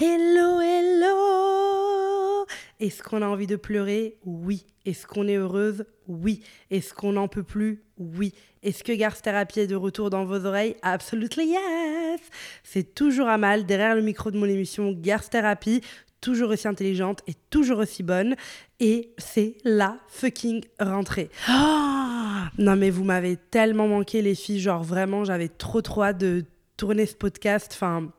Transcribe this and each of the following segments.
Hello, hello Est-ce qu'on a envie de pleurer? Oui. Est-ce qu'on est heureuse? Oui. Est-ce qu'on n'en peut plus? Oui. Est-ce que Garce Thérapie est de retour dans vos oreilles? Absolutely yes C'est toujours à mal derrière le micro de mon émission Garce Thérapie, toujours aussi intelligente et toujours aussi bonne. Et c'est la fucking rentrée. Ah non mais vous m'avez tellement manqué les filles, genre vraiment j'avais trop trop hâte de tourner ce podcast. Enfin,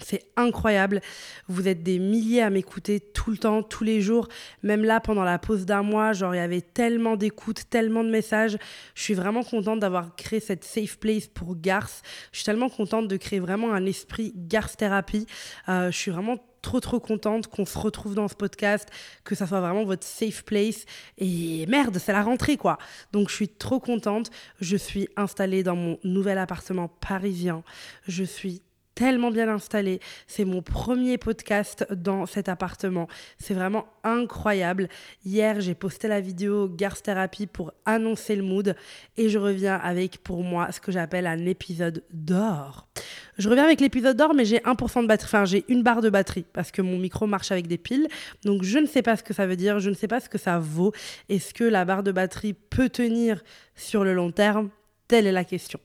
c'est incroyable. Vous êtes des milliers à m'écouter tout le temps, tous les jours. Même là, pendant la pause d'un mois, genre, il y avait tellement d'écoutes, tellement de messages. Je suis vraiment contente d'avoir créé cette safe place pour Garth. Je suis tellement contente de créer vraiment un esprit Garth Thérapie. Euh, je suis vraiment trop trop contente qu'on se retrouve dans ce podcast, que ça soit vraiment votre safe place. Et merde, c'est la rentrée quoi. Donc je suis trop contente. Je suis installée dans mon nouvel appartement parisien. Je suis tellement bien installé. C'est mon premier podcast dans cet appartement. C'est vraiment incroyable. Hier, j'ai posté la vidéo Garth Therapy pour annoncer le mood et je reviens avec pour moi ce que j'appelle un épisode d'or. Je reviens avec l'épisode d'or, mais j'ai 1% de batterie, enfin j'ai une barre de batterie parce que mon micro marche avec des piles. Donc je ne sais pas ce que ça veut dire, je ne sais pas ce que ça vaut. Est-ce que la barre de batterie peut tenir sur le long terme? Telle est la question.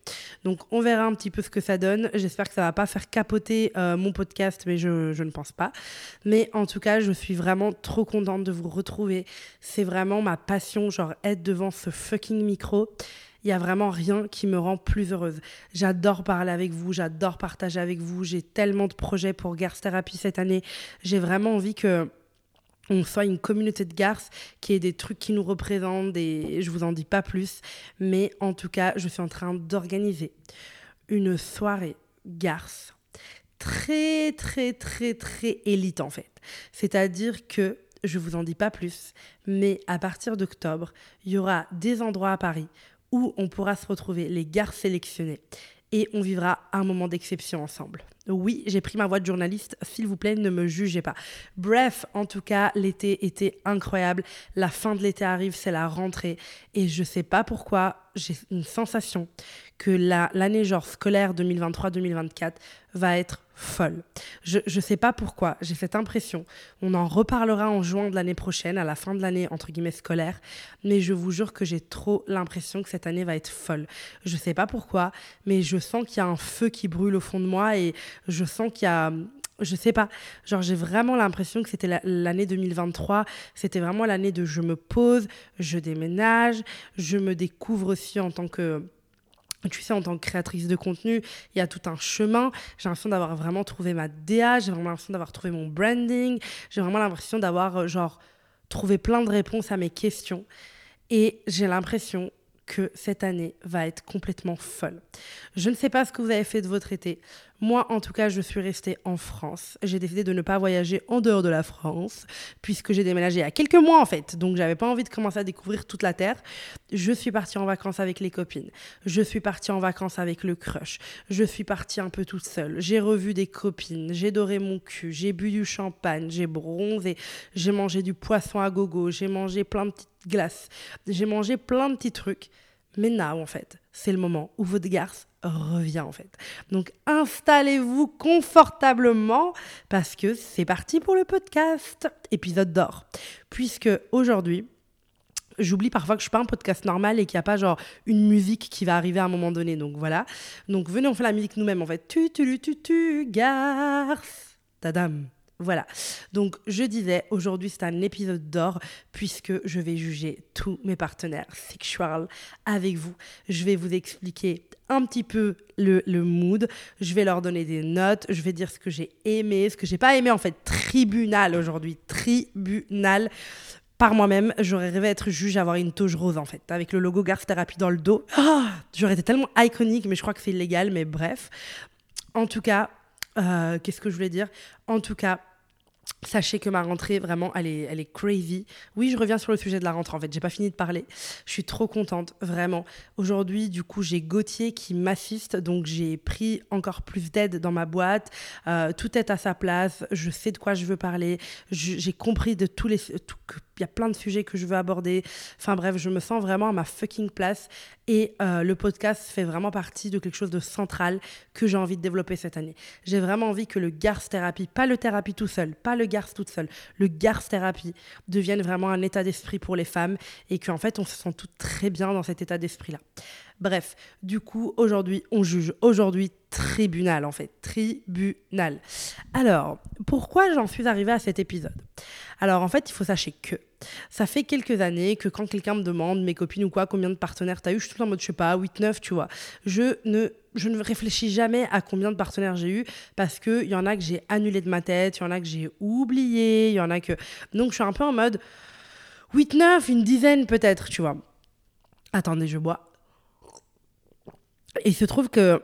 Donc on verra un petit peu ce que ça donne. J'espère que ça va pas faire capoter euh, mon podcast, mais je, ne pense pas. Mais en tout cas, je suis vraiment trop contente de vous retrouver. C'est vraiment ma passion, genre être devant ce fucking micro. Il y a vraiment rien qui me rend plus heureuse. J'adore parler avec vous, j'adore partager avec vous. J'ai tellement de projets pour Girls Therapy cette année. J'ai vraiment envie que on soit une communauté de garces, qui ait des trucs qui nous représentent, et je vous en dis pas plus, mais en tout cas, je suis en train d'organiser une soirée garce très très très très élite en fait. C'est-à-dire que je vous en dis pas plus, mais à partir d'octobre, il y aura des endroits à Paris où on pourra se retrouver les gares sélectionnées et on vivra un moment d'exception ensemble. Oui, j'ai pris ma voix de journaliste, s'il vous plaît, ne me jugez pas. Bref, en tout cas, l'été était incroyable. La fin de l'été arrive, c'est la rentrée. Et je sais pas pourquoi, j'ai une sensation que l'année scolaire 2023-2024 va être folle. Je ne sais pas pourquoi, j'ai cette impression. On en reparlera en juin de l'année prochaine, à la fin de l'année entre guillemets scolaire, mais je vous jure que j'ai trop l'impression que cette année va être folle. Je ne sais pas pourquoi, mais je sens qu'il y a un feu qui brûle au fond de moi et je sens qu'il y a je sais pas, genre j'ai vraiment l'impression que c'était l'année 2023, c'était vraiment l'année de je me pose, je déménage, je me découvre aussi en tant que tu sais, en tant que créatrice de contenu, il y a tout un chemin. J'ai l'impression d'avoir vraiment trouvé ma DA, j'ai vraiment l'impression d'avoir trouvé mon branding, j'ai vraiment l'impression d'avoir, euh, genre, trouvé plein de réponses à mes questions. Et j'ai l'impression que cette année va être complètement folle. Je ne sais pas ce que vous avez fait de votre été. Moi, en tout cas, je suis restée en France. J'ai décidé de ne pas voyager en dehors de la France, puisque j'ai déménagé il y a quelques mois, en fait. Donc, j'avais pas envie de commencer à découvrir toute la Terre. Je suis partie en vacances avec les copines. Je suis partie en vacances avec le crush. Je suis partie un peu toute seule. J'ai revu des copines. J'ai doré mon cul. J'ai bu du champagne. J'ai bronzé. J'ai mangé du poisson à gogo. J'ai mangé plein de petites glaces. J'ai mangé plein de petits trucs. Mais now, en fait, c'est le moment où votre garce revient, en fait. Donc, installez-vous confortablement parce que c'est parti pour le podcast, épisode d'or. Puisque aujourd'hui, j'oublie parfois que je suis pas un podcast normal et qu'il n'y a pas genre une musique qui va arriver à un moment donné. Donc voilà. Donc venez, on fait la musique nous-mêmes en fait. Tu, tu, tu, tu, garce. Tadam. Voilà. Donc, je disais, aujourd'hui, c'est un épisode d'or puisque je vais juger tous mes partenaires sexuels avec vous. Je vais vous expliquer un petit peu le, le, mood. Je vais leur donner des notes. Je vais dire ce que j'ai aimé, ce que j'ai pas aimé. En fait, tribunal aujourd'hui. Tribunal. Par moi-même, j'aurais rêvé être juge, avoir une touche rose en fait, avec le logo Garth Therapy dans le dos. Oh, j'aurais été tellement iconique, mais je crois que c'est illégal, mais bref. En tout cas, euh, qu'est-ce que je voulais dire? En tout cas, Sachez que ma rentrée, vraiment, elle est, elle crazy. Oui, je reviens sur le sujet de la rentrée. En fait, j'ai pas fini de parler. Je suis trop contente, vraiment. Aujourd'hui, du coup, j'ai Gauthier qui m'assiste, donc j'ai pris encore plus d'aide dans ma boîte. Euh, tout est à sa place. Je sais de quoi je veux parler. J'ai compris de tous les, y a plein de sujets que je veux aborder. Enfin bref, je me sens vraiment à ma fucking place et euh, le podcast fait vraiment partie de quelque chose de central que j'ai envie de développer cette année. J'ai vraiment envie que le garce thérapie, pas le thérapie tout seul, pas le garce toute seule, le garce thérapie devienne vraiment un état d'esprit pour les femmes et qu'en fait on se sent toutes très bien dans cet état d'esprit-là. Bref, du coup, aujourd'hui, on juge. Aujourd'hui, tribunal, en fait. Tribunal. Alors, pourquoi j'en suis arrivée à cet épisode? Alors, en fait, il faut sachez que ça fait quelques années que quand quelqu'un me demande, mes copines ou quoi, combien de partenaires t'as eu, je suis tout en mode, je sais pas, 8, 9, tu vois. Je ne, je ne réfléchis jamais à combien de partenaires j'ai eu parce qu'il y en a que j'ai annulé de ma tête, il y en a que j'ai oublié, il y en a que. Donc, je suis un peu en mode 8, 9, une dizaine peut-être, tu vois. Attendez, je bois. Il se trouve que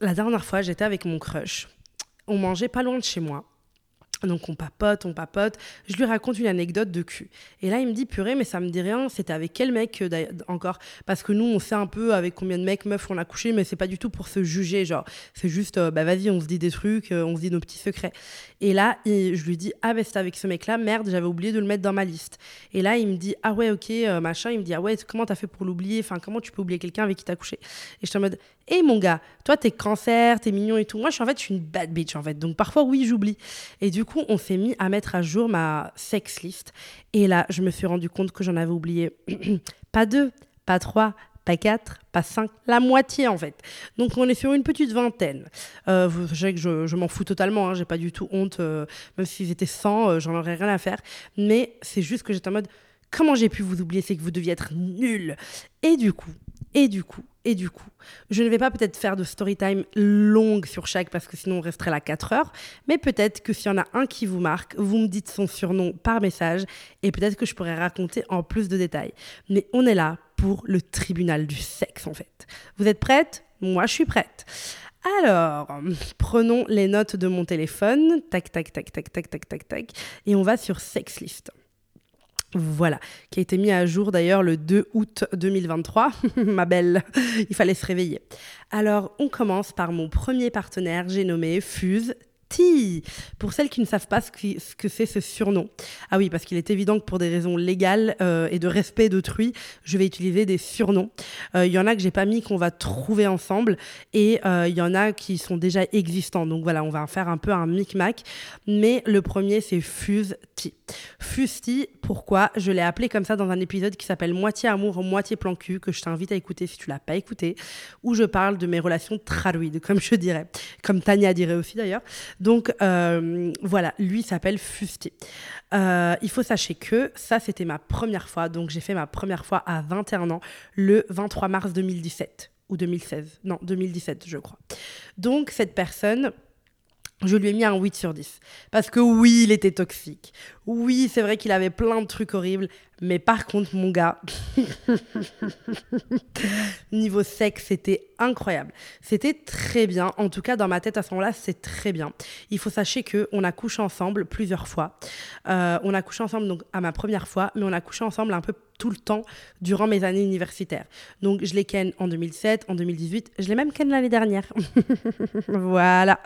la dernière fois, j'étais avec mon crush. On mangeait pas loin de chez moi. Donc on papote, on papote. Je lui raconte une anecdote de cul. Et là, il me dit purée, mais ça me dit rien. C'était avec quel mec euh, encore? Parce que nous, on sait un peu avec combien de mecs, meufs on a couché, mais c'est pas du tout pour se juger. Genre, c'est juste, euh, bah vas-y, on se dit des trucs, euh, on se dit nos petits secrets. Et là, je lui dis ah ben c'était avec ce mec-là. Merde, j'avais oublié de le mettre dans ma liste. Et là, il me dit ah ouais, ok, machin. Il me dit ah ouais, comment t'as fait pour l'oublier? Enfin, comment tu peux oublier quelqu'un avec qui t'as couché? Et je suis en mode hé hey, mon gars, toi t'es cancer, t'es mignon et tout. Moi, je suis en fait, je suis une bad bitch en fait. Donc parfois, oui, j'oublie. Et du coup, on s'est mis à mettre à jour ma sex list. Et là, je me suis rendu compte que j'en avais oublié pas deux, pas trois, pas quatre, pas cinq, la moitié en fait. Donc on est sur une petite vingtaine. Euh, vous savez que je, m'en fous totalement, hein, j'ai pas du tout honte, euh, même s'ils étaient 100, euh, j'en aurais rien à faire. Mais c'est juste que j'étais en mode, comment j'ai pu vous oublier, c'est que vous deviez être nul. Et du coup, et du coup, et du coup, je ne vais pas peut-être faire de story time longue sur chaque parce que sinon on resterait là 4 heures, mais peut-être que s'il y en a un qui vous marque, vous me dites son surnom par message et peut-être que je pourrais raconter en plus de détails. Mais on est là pour le tribunal du sexe en fait. Vous êtes prête Moi je suis prête. Alors, prenons les notes de mon téléphone, tac, tac, tac, tac, tac, tac, tac, tac, et on va sur Sexlist. Voilà, qui a été mis à jour d'ailleurs le 2 août 2023. Ma belle, il fallait se réveiller. Alors, on commence par mon premier partenaire, j'ai nommé Fuse pour celles qui ne savent pas ce, que c'est ce surnom. Ah oui, parce qu'il est évident que pour des raisons légales euh, et de respect d'autrui, je vais utiliser des surnoms. Euh, il y en a que j'ai pas mis qu'on va trouver ensemble et euh, il y en a qui sont déjà existants. Donc voilà, on va faire un peu un micmac. Mais le premier, c'est Fuse-T, pourquoi Je l'ai appelé comme ça dans un épisode qui s'appelle Moitié amour, moitié plan cul, que je t'invite à écouter si tu l'as pas écouté, où je parle de mes relations traduides, comme je dirais, comme Tania dirait aussi d'ailleurs. Donc euh, voilà, lui s'appelle Fusti. Euh, il faut sachez que ça, c'était ma première fois. Donc j'ai fait ma première fois à 21 ans, le 23 mars 2017 ou 2016. Non, 2017, je crois. Donc cette personne je lui ai mis un 8 sur 10. Parce que oui, il était toxique. Oui, c'est vrai qu'il avait plein de trucs horribles. Mais par contre, mon gars, niveau sexe, c'était incroyable. C'était très bien. En tout cas, dans ma tête, à ce moment-là, c'est très bien. Il faut sachez qu'on a couché ensemble plusieurs fois. Euh, on a couché ensemble donc à ma première fois, mais on a couché ensemble un peu tout le temps durant mes années universitaires. Donc, je l'ai ken en 2007, en 2018. Je l'ai même ken l'année dernière. voilà.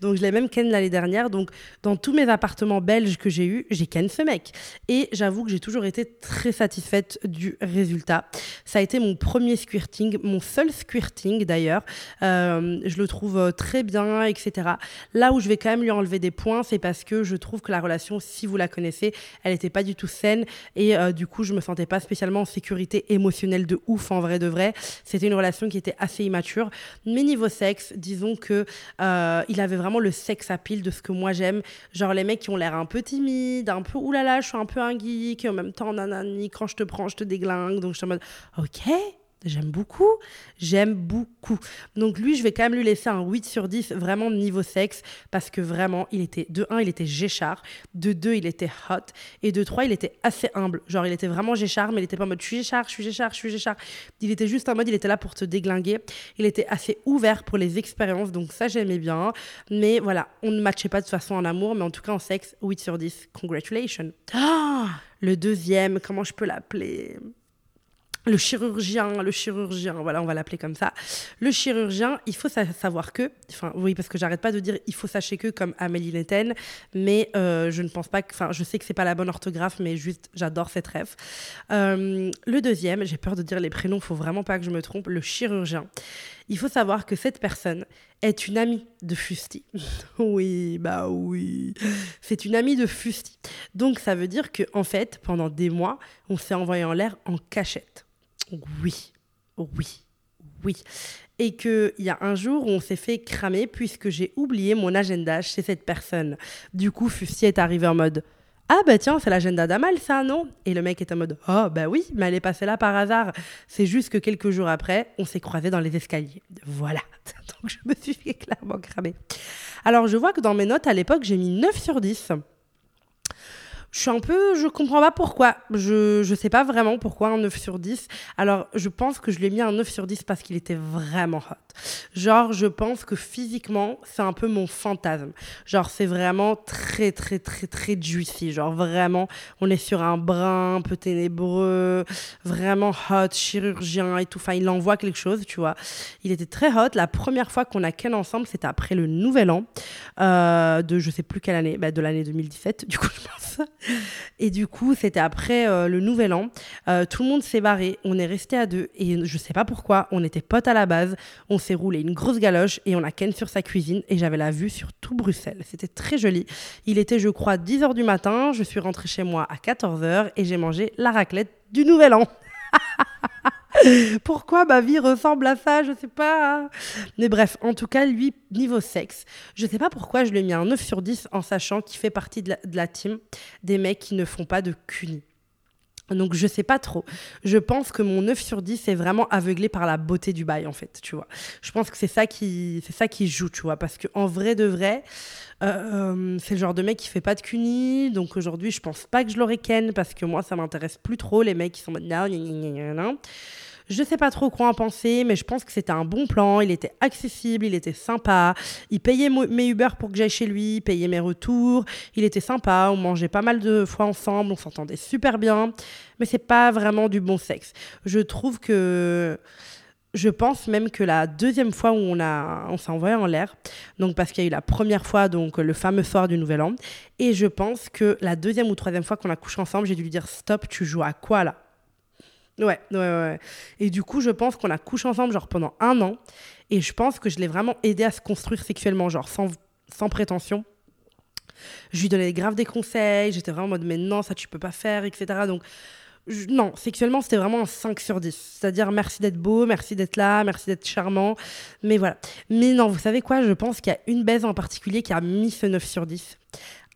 Donc, je l'ai même ken l'année dernière. Donc, dans tous mes appartements belges que j'ai eus, j'ai ken ce mec. Et j'avoue que j'ai toujours été très satisfaite du résultat. Ça a été mon premier squirting, mon seul squirting d'ailleurs. Euh, je le trouve euh, très bien, etc. Là où je vais quand même lui enlever des points, c'est parce que je trouve que la relation, si vous la connaissez, elle n'était pas du tout saine. Et euh, du coup, je me sens pas spécialement en sécurité émotionnelle de ouf en vrai de vrai. C'était une relation qui était assez immature. Mais niveau sexe, disons que il avait vraiment le sexe à pile de ce que moi j'aime. Genre les mecs qui ont l'air un peu timides, un peu oulala, je suis un peu un geek, et en même temps nanani, quand je te prends, je te déglingue. Donc je suis en mode ok, J'aime beaucoup, j'aime beaucoup. Donc lui, je vais quand même lui laisser un 8 sur 10, vraiment niveau sexe, parce que vraiment, il était, de 1, il était géchard, de 2, il était hot, et de 3, il était assez humble. Genre, il était vraiment géchard, mais il était pas en mode je suis géchard, je suis géchard, je suis géchard. Il était juste en mode, il était là pour te déglinguer. Il était assez ouvert pour les expériences, donc ça, j'aimais bien. Mais voilà, on ne matchait pas de toute façon en amour, mais en tout cas en sexe, 8 sur 10. Congratulations. Ah le deuxième, comment je peux l'appeler? Le chirurgien, le chirurgien, voilà, on va l'appeler comme ça. Le chirurgien, il faut savoir que, enfin, oui, parce que j'arrête pas de dire il faut sachez que comme Amélie Netten, mais euh, je ne pense pas que, enfin, je sais que c'est pas la bonne orthographe, mais juste, j'adore cette rêve. Euh, le deuxième, j'ai peur de dire les prénoms, faut vraiment pas que je me trompe, le chirurgien. Il faut savoir que cette personne est une amie de Fusti. oui, bah oui. C'est une amie de Fusti. Donc ça veut dire que en fait, pendant des mois, on s'est envoyé en l'air en cachette. Oui, oui, oui. Et qu'il y a un jour où on s'est fait cramer puisque j'ai oublié mon agenda chez cette personne. Du coup, Fusti est arrivé en mode ah bah tiens, c'est l'agenda d'Amal ça, non? Et le mec est en mode Oh bah oui, mais elle est passée là par hasard. C'est juste que quelques jours après, on s'est croisés dans les escaliers. Voilà. Donc je me suis fait clairement cramer. Alors je vois que dans mes notes à l'époque, j'ai mis 9 sur 10 je suis un peu, je comprends pas pourquoi. Je, je sais pas vraiment pourquoi un 9 sur 10. Alors, je pense que je lui ai mis un 9 sur 10 parce qu'il était vraiment hot. Genre, je pense que physiquement, c'est un peu mon fantasme. Genre, c'est vraiment très, très, très, très juicy. Genre, vraiment, on est sur un brin un peu ténébreux, vraiment hot, chirurgien et tout. Enfin, il envoie quelque chose, tu vois. Il était très hot. La première fois qu'on a ken ensemble, c'était après le nouvel an euh, de je sais plus quelle année, bah, de l'année 2017, du coup, je pense. Et du coup, c'était après euh, le nouvel an. Euh, tout le monde s'est barré. On est resté à deux. Et je sais pas pourquoi. On était potes à la base. On s'est roulé une grosse galoche et on a ken sur sa cuisine. Et j'avais la vue sur tout Bruxelles. C'était très joli. Il était, je crois, 10 h du matin. Je suis rentrée chez moi à 14 h et j'ai mangé la raclette du nouvel an. Pourquoi ma vie ressemble à ça Je sais pas. Mais bref, en tout cas, lui, niveau sexe, je sais pas pourquoi je lui ai mis un 9 sur 10 en sachant qu'il fait partie de la, team des mecs qui ne font pas de cuni. Donc je sais pas trop. Je pense que mon 9 sur 10 est vraiment aveuglé par la beauté du bail en fait, tu vois. Je pense que c'est ça qui c'est ça qui joue, tu vois parce que en vrai de vrai euh, c'est le genre de mec qui fait pas de cuni. Donc aujourd'hui, je pense pas que je l'aurais ken parce que moi ça m'intéresse plus trop les mecs qui sont non je sais pas trop quoi en penser, mais je pense que c'était un bon plan. Il était accessible, il était sympa. Il payait mes Uber pour que j'aille chez lui, il payait mes retours. Il était sympa. On mangeait pas mal de fois ensemble, on s'entendait super bien. Mais c'est pas vraiment du bon sexe. Je trouve que je pense même que la deuxième fois où on, on s'est envoyé en l'air, donc parce qu'il y a eu la première fois, donc le fameux soir du Nouvel An, et je pense que la deuxième ou troisième fois qu'on a couché ensemble, j'ai dû lui dire stop, tu joues à quoi là? Ouais, ouais, ouais. Et du coup, je pense qu'on a couché ensemble, genre, pendant un an. Et je pense que je l'ai vraiment aidé à se construire sexuellement, genre, sans, sans prétention. Je lui donnais grave des conseils. J'étais vraiment en mode, mais non, ça, tu peux pas faire, etc. Donc, non, sexuellement, c'était vraiment un 5 sur 10. C'est-à-dire, merci d'être beau, merci d'être là, merci d'être charmant. Mais voilà. Mais non, vous savez quoi? Je pense qu'il y a une baise en particulier qui a mis ce 9 sur 10.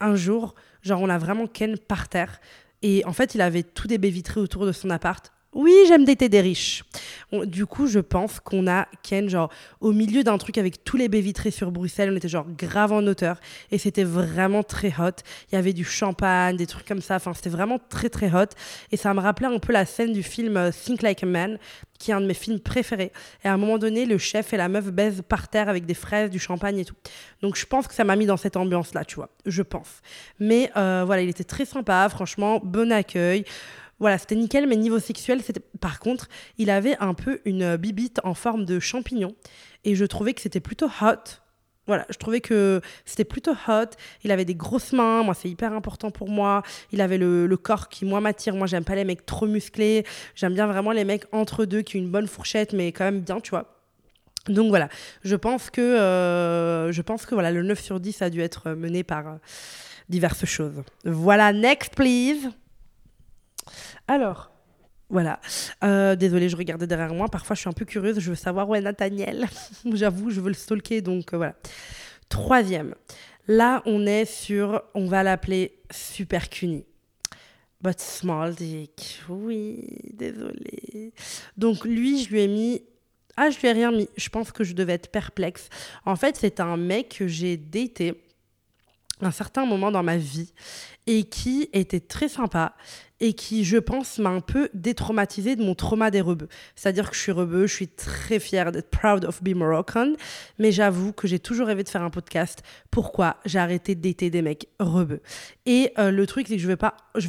Un jour, genre, on a vraiment Ken par terre. Et en fait, il avait tout des baies vitrées autour de son appart. Oui, j'aime dater des riches. Du coup, je pense qu'on a Ken, genre, au milieu d'un truc avec tous les baies vitrées sur Bruxelles. On était, genre, grave en hauteur. Et c'était vraiment très hot. Il y avait du champagne, des trucs comme ça. Enfin, c'était vraiment très, très hot. Et ça me rappelait un peu la scène du film euh, Think Like a Man, qui est un de mes films préférés. Et à un moment donné, le chef et la meuf baisent par terre avec des fraises, du champagne et tout. Donc, je pense que ça m'a mis dans cette ambiance-là, tu vois. Je pense. Mais euh, voilà, il était très sympa. Franchement, bon accueil. Voilà, c'était nickel, mais niveau sexuel, c'était par contre, il avait un peu une bibite en forme de champignon. Et je trouvais que c'était plutôt hot. Voilà, je trouvais que c'était plutôt hot. Il avait des grosses mains, moi c'est hyper important pour moi. Il avait le, corps qui moi m'attire. Moi j'aime pas les mecs trop musclés. J'aime bien vraiment les mecs entre deux qui ont une bonne fourchette, mais quand même bien, tu vois. Donc voilà, je pense que, euh, je pense que voilà, le 9 sur 10 a dû être mené par euh, diverses choses. Voilà, next please. Alors, voilà. Euh, désolée, je regardais derrière moi. Parfois, je suis un peu curieuse. Je veux savoir où est Nathaniel. J'avoue, je veux le stalker. Donc, euh, voilà. Troisième. Là, on est sur, on va l'appeler Super Cuny. But small dick. Oui, désolé. Donc lui, je lui ai mis. Ah, je lui ai rien mis. Je pense que je devais être perplexe. En fait, c'est un mec que j'ai daté un certain moment dans ma vie et qui était très sympa et qui, je pense, m'a un peu détraumatisée de mon trauma des rebeux. C'est-à-dire que je suis rebeu, je suis très fière d'être proud of being Moroccan, mais j'avoue que j'ai toujours rêvé de faire un podcast. Pourquoi j'ai arrêté de des mecs rebeux Et euh, le truc, c'est que je veux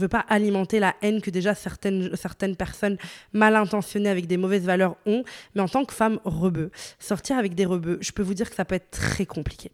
veux pas alimenter la haine que déjà certaines, certaines personnes mal intentionnées avec des mauvaises valeurs ont, mais en tant que femme rebeu, sortir avec des rebeux, je peux vous dire que ça peut être très compliqué.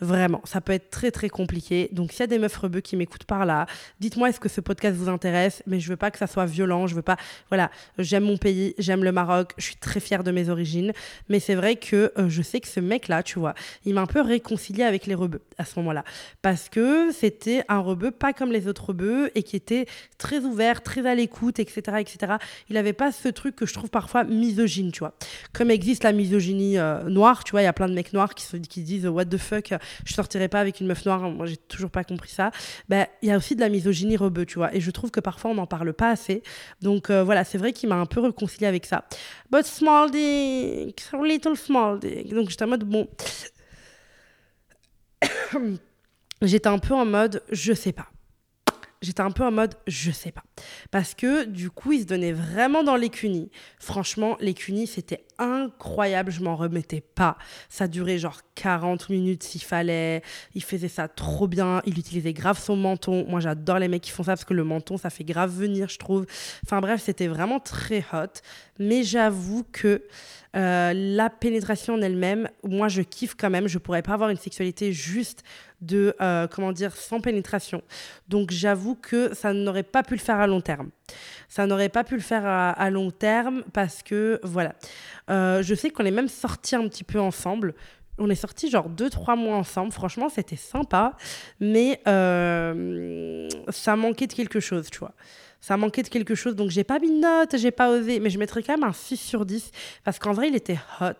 Vraiment, ça peut être très très compliqué. Donc s'il y a des meufs rebeux qui m'écoutent par là, dites-moi est-ce que ce podcast vous intéresse? Mais je veux pas que ça soit violent. Je veux pas. Voilà, j'aime mon pays, j'aime le Maroc, je suis très fière de mes origines. Mais c'est vrai que euh, je sais que ce mec-là, tu vois, il m'a un peu réconcilié avec les rebeux à ce moment-là. Parce que c'était un rebeu pas comme les autres rebeux et qui était très ouvert, très à l'écoute, etc., etc. Il avait pas ce truc que je trouve parfois misogyne, tu vois. Comme existe la misogynie euh, noire, tu vois, il y a plein de mecs noirs qui, se, qui disent What the fuck, je sortirai pas avec une meuf noire. Moi, j'ai toujours pas compris ça. Ben, il y a aussi de la misogynie rebeu, tu vois. Et je trouve que parfois, on n'en parle pas assez. Donc euh, voilà, c'est vrai qu'il m'a un peu réconcilié avec ça. But small dick, little small dick. Donc j'étais en mode, bon. j'étais un peu en mode, je sais pas j'étais un peu en mode je sais pas. Parce que du coup, il se donnait vraiment dans l'écunie. Franchement, l'écunie, c'était incroyable, je m'en remettais pas. Ça durait genre 40 minutes s'il fallait. Il faisait ça trop bien. Il utilisait grave son menton. Moi, j'adore les mecs qui font ça parce que le menton, ça fait grave venir, je trouve. Enfin bref, c'était vraiment très hot. Mais j'avoue que euh, la pénétration en elle-même, moi, je kiffe quand même. Je pourrais pas avoir une sexualité juste de, euh, comment dire, sans pénétration. Donc j'avoue que ça n'aurait pas pu le faire à long terme. Ça n'aurait pas pu le faire à, long terme parce que, voilà. Euh, je sais qu'on est même sortis un petit peu ensemble. On est sortis genre 2-3 mois ensemble. Franchement, c'était sympa. Mais euh, ça manquait de quelque chose, tu vois ça manquait de quelque chose. Donc, j'ai pas mis de note, j'ai pas osé, mais je mettrais quand même un 6 sur 10 parce qu'en vrai, il était hot.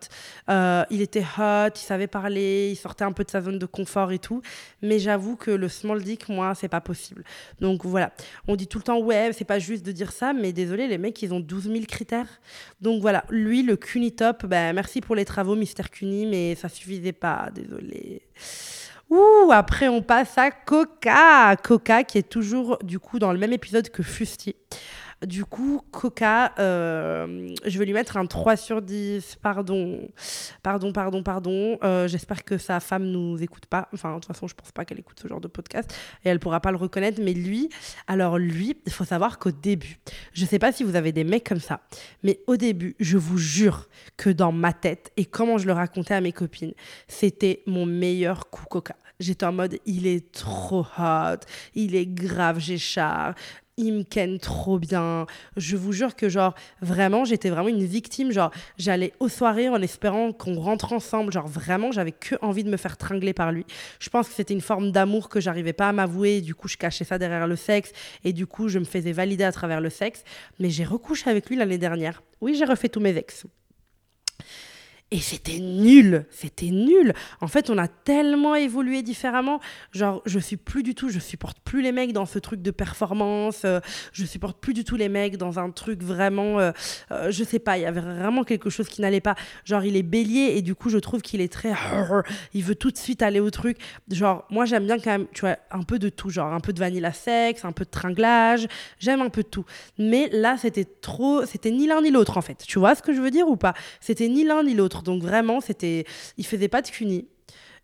Euh, il était hot, il savait parler, il sortait un peu de sa zone de confort et tout. Mais j'avoue que le small dick, moi, c'est pas possible. Donc, voilà. On dit tout le temps, ouais, c'est pas juste de dire ça, mais désolé, les mecs, ils ont 12 000 critères. Donc, voilà. Lui, le Cuny top, ben, merci pour les travaux, Mister Cuny, mais ça suffisait pas, désolé. Ouh, après on passe à Coca. Coca qui est toujours du coup dans le même épisode que Fusti. Du coup, Coca, euh, je vais lui mettre un 3 sur 10. Pardon, pardon, pardon, pardon. Euh, j'espère que sa femme nous écoute pas. Enfin, de toute façon, je pense pas qu'elle écoute ce genre de podcast et elle pourra pas le reconnaître. Mais lui, alors lui, il faut savoir qu'au début, je sais pas si vous avez des mecs comme ça, mais au début, je vous jure que dans ma tête et comment je le racontais à mes copines, c'était mon meilleur coup Coca. J'étais en mode, il est trop hot, il est grave Géchard, il me ken trop bien. Je vous jure que, genre, vraiment, j'étais vraiment une victime. Genre, j'allais aux soirées en espérant qu'on rentre ensemble. Genre, vraiment, j'avais que envie de me faire tringler par lui. Je pense que c'était une forme d'amour que j'arrivais pas à m'avouer. Du coup, je cachais ça derrière le sexe. Et du coup, je me faisais valider à travers le sexe. Mais j'ai recouché avec lui l'année dernière. Oui, j'ai refait tous mes ex. Et c'était nul, c'était nul. En fait, on a tellement évolué différemment. Genre, je suis plus du tout, je supporte plus les mecs dans ce truc de performance. Euh, je supporte plus du tout les mecs dans un truc vraiment, euh, euh, je sais pas, il y avait vraiment quelque chose qui n'allait pas. Genre, il est bélier et du coup, je trouve qu'il est très, il veut tout de suite aller au truc. Genre, moi, j'aime bien quand même, tu vois, un peu de tout, genre un peu de vanilla sexe, un peu de tringlage. J'aime un peu de tout. Mais là, c'était trop, c'était ni l'un ni l'autre en fait. Tu vois ce que je veux dire ou pas? C'était ni l'un ni l'autre. Donc vraiment, c'était, il faisait pas de cuni.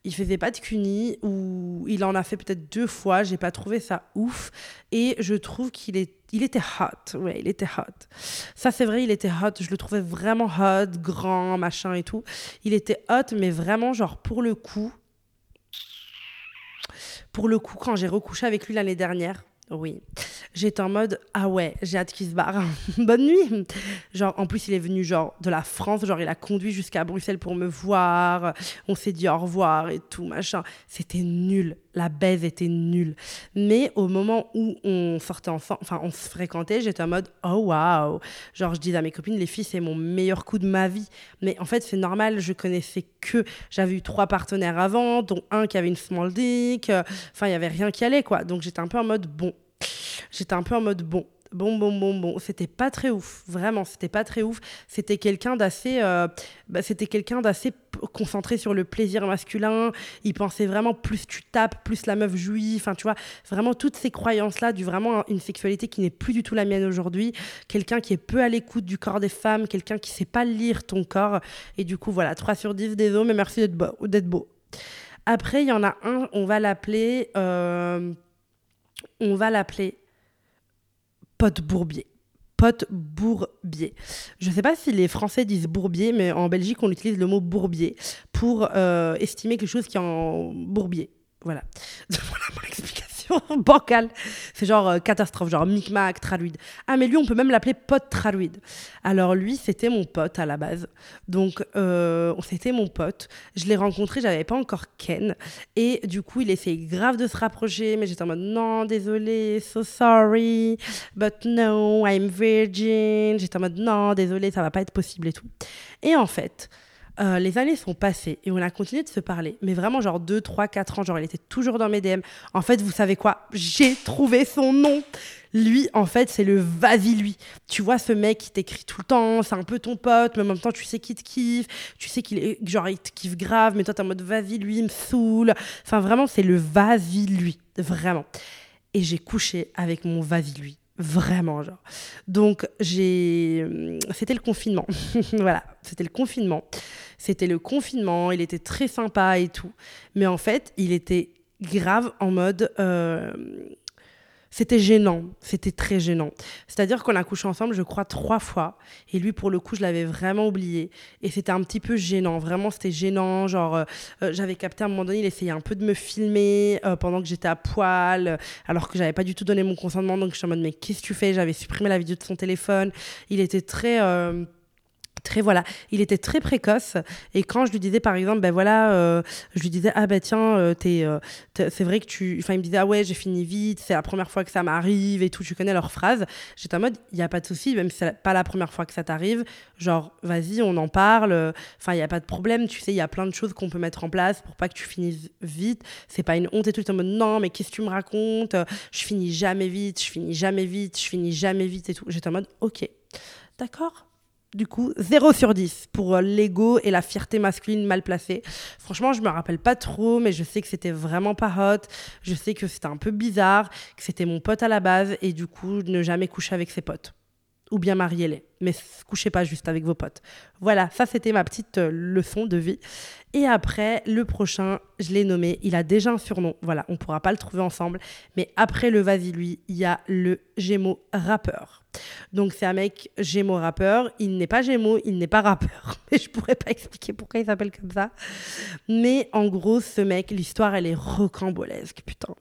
Il faisait pas de cuni ou il en a fait peut-être deux fois. J'ai pas trouvé ça ouf. Et je trouve qu'il est, il était hot. Ouais, il était hot. Ça, c'est vrai, il était hot. Je le trouvais vraiment hot, grand, machin et tout. Il était hot, mais vraiment, genre, pour le coup, pour le coup, quand j'ai recouché avec lui l'année dernière, oui. J'étais en mode ah ouais, j'ai hâte qu'il se barre. Bonne nuit. Genre en plus il est venu genre de la France, genre il a conduit jusqu'à Bruxelles pour me voir. On s'est dit au revoir et tout machin. C'était nul. La baise était nulle. Mais au moment où on sortait ensemble, enfin on se fréquentait, j'étais en mode oh waouh. Genre je disais à mes copines les filles c'est mon meilleur coup de ma vie. Mais en fait c'est normal, je connaissais que j'avais eu trois partenaires avant, dont un qui avait une small dick. Enfin il y avait rien qui allait quoi. Donc j'étais un peu en mode bon j'étais un peu en mode bon, bon, bon, bon, bon. C'était pas très ouf, vraiment, c'était pas très ouf. C'était quelqu'un d'assez, euh, bah, c'était quelqu'un d'assez concentré sur le plaisir masculin. Il pensait vraiment plus tu tapes, plus la meuf jouit. Enfin, tu vois, vraiment toutes ces croyances-là, du vraiment une sexualité qui n'est plus du tout la mienne aujourd'hui. Quelqu'un qui est peu à l'écoute du corps des femmes, quelqu'un qui sait pas lire ton corps. Et du coup, voilà, 3 sur 10 des hommes, mais merci d'être beau. Après, il y en a un, on va l'appeler. Euh, on va l'appeler Pote Bourbier. Pote Bourbier. Je ne sais pas si les Français disent Bourbier, mais en Belgique, on utilise le mot Bourbier pour euh, estimer quelque chose qui est en Bourbier. Voilà. voilà mon explication. bancal. C'est genre euh, catastrophe, genre micmac, traduide. Ah, mais lui, on peut même l'appeler pote traduide. Alors, lui, c'était mon pote à la base. Donc, euh, c'était mon pote. Je l'ai rencontré, j'avais pas encore Ken. Et du coup, il essayait grave de se rapprocher, mais j'étais en mode non, désolé, so sorry, but no, I'm virgin. J'étais en mode non, désolé, ça va pas être possible et tout. Et en fait, euh, les années sont passées et on a continué de se parler. Mais vraiment, genre 2, 3, 4 ans, genre, il était toujours dans mes DM. En fait, vous savez quoi? J'ai trouvé son nom. Lui, en fait, c'est le vas-y lui. Tu vois ce mec qui t'écrit tout le temps, c'est un peu ton pote, mais en même temps, tu sais qu'il te kiffe, tu sais qu'il est genre il te kiffe grave, mais toi t'es en mode vas-y lui, il me saoule. Enfin vraiment, c'est le vas-y lui, vraiment. Et j'ai couché avec mon vas-y lui. Vraiment, genre. Donc, j'ai. C'était le confinement. voilà, c'était le confinement. C'était le confinement. Il était très sympa et tout. Mais en fait, il était grave en mode. Euh, c'était gênant, c'était très gênant. C'est-à-dire qu'on a couché ensemble, je crois, trois fois. Et lui, pour le coup, je l'avais vraiment oublié. Et c'était un petit peu gênant, vraiment, c'était gênant. Genre, euh, euh, j'avais capté à un moment donné, il essayait un peu de me filmer pendant que j'étais à poil, alors que j'avais pas du tout donné mon consentement. Donc, je suis en mode, mais qu'est-ce que tu fais? J'avais supprimé la vidéo de son téléphone. Il était très très voilà il était très précoce. Et quand je lui disais par exemple ben voilà euh, je lui disais ah ben tiens euh, euh, c'est vrai que tu enfin il me disait ah ouais j'ai fini vite c'est la première fois que ça m'arrive et tout tu connais leurs phrases. J'étais en mode il y a pas de souci même si c'est pas la première fois que ça t'arrive. Genre vas-y on en parle. Enfin il y a pas de problème tu sais il y a plein de choses qu'on peut mettre en place pour pas que tu finisses vite. C'est pas une honte et tout. En mode non mais qu'est-ce que tu me racontes? Je finis jamais vite je finis jamais vite je finis jamais vite et tout. J'étais en mode ok. D'accord du coup, 0 sur 10 pour euh, l'ego et la fierté masculine mal placée. Franchement, je me rappelle pas trop, mais je sais que c'était vraiment pas hot. Je sais que c'était un peu bizarre, que c'était mon pote à la base, et du coup, ne jamais coucher avec ses potes. Ou bien mariez-les. Mais couchez pas juste avec vos potes. Voilà, ça c'était ma petite euh, leçon de vie. Et après, le prochain, je l'ai nommé. Il a déjà un surnom. Voilà, on pourra pas le trouver ensemble. Mais après le vas-y lui, il y a le Gémeaux rappeur. Donc c'est un mec Gémeaux rappeur. Il n'est pas Gémeaux, il n'est pas rappeur. Mais je pourrais pas expliquer pourquoi il s'appelle comme ça. Mais en gros, ce mec, l'histoire, elle est rocambolesque, putain.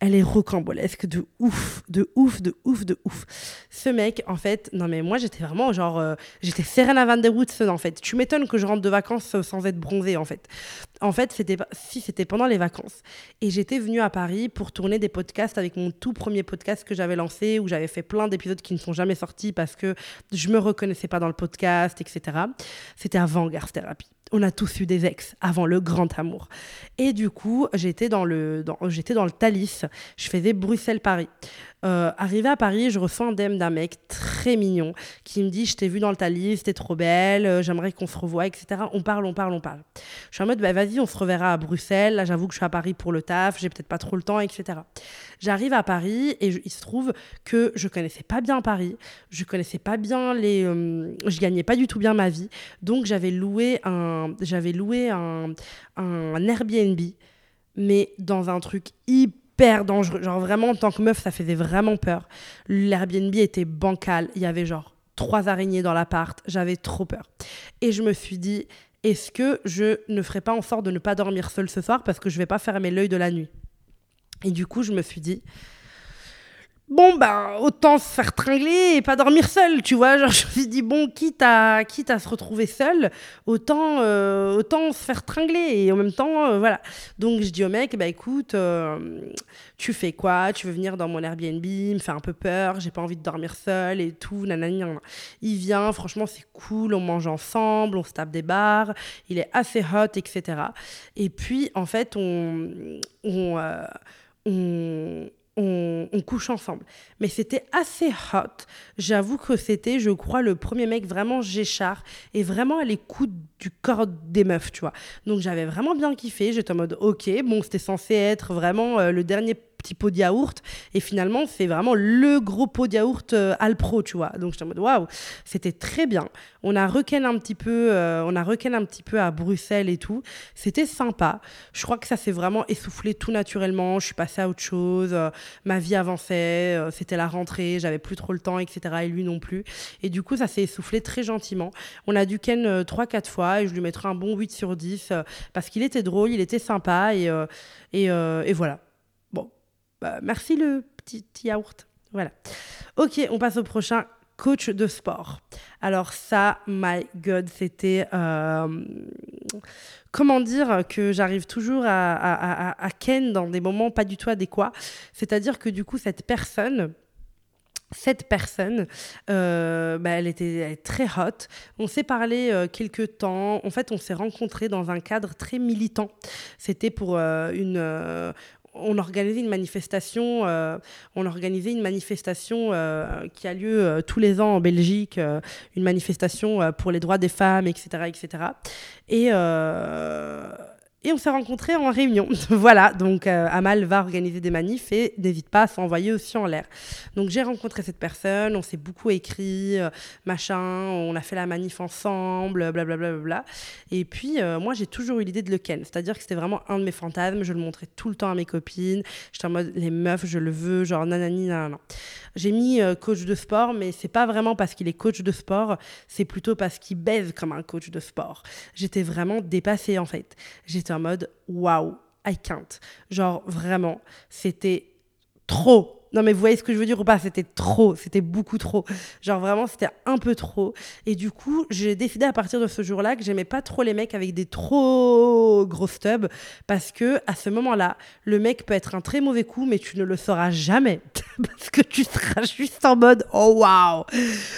Elle est rocambolesque de ouf, de ouf, de ouf, de ouf. Ce mec, en fait, non mais moi j'étais vraiment genre, euh, j'étais Serena Van der Woodsen en fait. Tu m'étonnes que je rentre de vacances sans être bronzée en fait. En fait, c'était si c'était pendant les vacances. Et j'étais venue à Paris pour tourner des podcasts avec mon tout premier podcast que j'avais lancé où j'avais fait plein d'épisodes qui ne sont jamais sortis parce que je me reconnaissais pas dans le podcast, etc. C'était avant Garth Therapy on a tous eu des ex avant le grand amour. Et du coup, j'étais dans le, j'étais dans le Thalys. Je faisais Bruxelles-Paris. Euh, arrivé à Paris, je reçois un DM d'un mec très mignon qui me dit Je t'ai vu dans le Thalys, t'es trop belle, euh, j'aimerais qu'on se revoie, etc. On parle, on parle, on parle. Je suis en mode bah, Vas-y, on se reverra à Bruxelles. Là, j'avoue que je suis à Paris pour le taf, j'ai peut-être pas trop le temps, etc. J'arrive à Paris et il se trouve que je connaissais pas bien Paris, je connaissais pas bien les. Euh, je gagnais pas du tout bien ma vie. Donc, j'avais loué un, j'avais loué un, un Airbnb, mais dans un truc hyper dangereux. Genre vraiment, en tant que meuf, ça faisait vraiment peur. L'Airbnb était bancal. Il y avait genre trois araignées dans l'appart. J'avais trop peur. Et je me suis dit, est-ce que je ne ferai pas en sorte de ne pas dormir seule ce soir parce que je vais pas fermer l'œil de la nuit? Et du coup, je me suis dit, bon, ben, autant se faire tringler et pas dormir seul, tu vois. Genre, je me suis dit, bon, quitte à, quitte à se retrouver seul, autant, euh, autant se faire tringler. Et en même temps, euh, voilà. Donc, je dis au mec, bah écoute, euh, tu fais quoi? Tu veux venir dans mon Airbnb Il me fait un peu peur, j'ai pas envie de dormir seul et tout, nanani. Il vient, franchement, c'est cool, on mange ensemble, on se tape des bars, il est assez hot, etc. Et puis, en fait, on. on, on on, couche ensemble. Mais c'était assez hot. J'avoue que c'était, je crois, le premier mec vraiment géchard et vraiment à l'écoute du corps des meufs, tu vois. Donc j'avais vraiment bien kiffé. J'étais en mode, ok, bon, c'était censé être vraiment euh, le dernier petit pot de yaourt. Et finalement, c'est vraiment le gros pot de yaourt euh, Alpro, tu vois. Donc j'étais en mode waouh, c'était très bien. On a requin un petit peu, euh, on a requin un petit peu à Bruxelles et tout. C'était sympa. Je crois que ça s'est vraiment essoufflé tout naturellement. Je suis passée à autre chose. Euh, ma vie avançait. c'était la rentrée. J'avais plus trop le temps, etc. Et lui non plus. Et du coup, ça s'est essoufflé très gentiment. On a dû ken 3-4 fois et je lui mettrai un bon 8 sur 10 parce qu'il était drôle, il était sympa et, et, et voilà. Bah, merci le petit yaourt. Voilà. Ok, on passe au prochain coach de sport. Alors ça, my God, c'était... Euh, comment dire que j'arrive toujours à, à, ken dans des moments pas du tout adéquats. C'est-à-dire que du coup, cette personne cette personne, euh, bah, elle, était, très hot. On s'est parlé euh, quelques temps. En fait, on s'est rencontrés dans un cadre très militant. C'était pour une, on organisait une manifestation, euh, on organisait une manifestation euh, qui a lieu euh, tous les ans en Belgique, une manifestation pour les droits des femmes, etc., etc. Et et on s'est rencontrés en réunion. voilà, donc euh, Amal va organiser des manifs et n'hésite pas à s'envoyer aussi en l'air. Donc j'ai rencontré cette personne, on s'est beaucoup écrit, euh, machin, on a fait la manif ensemble, blablabla. Bla, et puis euh, moi j'ai toujours eu l'idée de le ken, c'est-à-dire que c'était vraiment un de mes fantasmes, je le montrais tout le temps à mes copines, j'étais en mode les meufs, je le veux, genre nanani, nanana. J'ai mis coach de sport, mais c'est pas vraiment parce qu'il est coach de sport, c'est plutôt parce qu'il baise comme un coach de sport. J'étais vraiment dépassée en fait. En mode wow, I can't. Genre vraiment, c'était trop non, mais vous voyez ce que je veux dire ou pas C'était trop, c'était beaucoup trop. Genre vraiment, c'était un peu trop. Et du coup, j'ai décidé à partir de ce jour-là que j'aimais pas trop les mecs avec des trop gros stubs parce que à ce moment-là, le mec peut être un très mauvais coup, mais tu ne le sauras jamais parce que tu seras juste en mode oh waouh.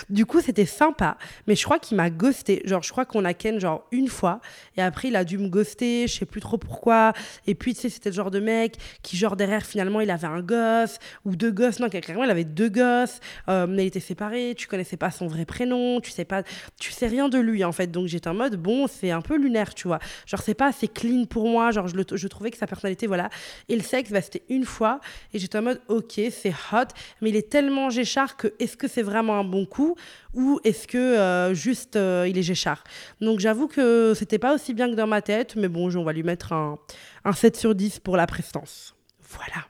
Du coup, c'était sympa, mais je crois qu'il m'a ghosté. Genre, je crois qu'on a ken genre une fois et après il a dû me ghoster, je sais plus trop pourquoi. Et puis tu sais, c'était le genre de mec qui genre derrière finalement il avait un gosse ou deux gosses. Non, carrément, il avait deux gosses. Euh, il était séparé. Tu connaissais pas son vrai prénom. Tu sais pas, tu sais rien de lui en fait. Donc j'étais en mode bon, c'est un peu lunaire, tu vois. Genre c'est pas assez clean pour moi. Genre je, je trouvais que sa personnalité, voilà. Et le sexe, bah, c'était une fois. Et j'étais en mode ok, c'est hot, mais il est tellement géchard que est-ce que c'est vraiment un bon coup ou est-ce que euh, juste euh, il est géchard Donc j'avoue que c'était pas aussi bien que dans ma tête, mais bon, on va lui mettre un, un 7 sur 10 pour la prestance. Voilà.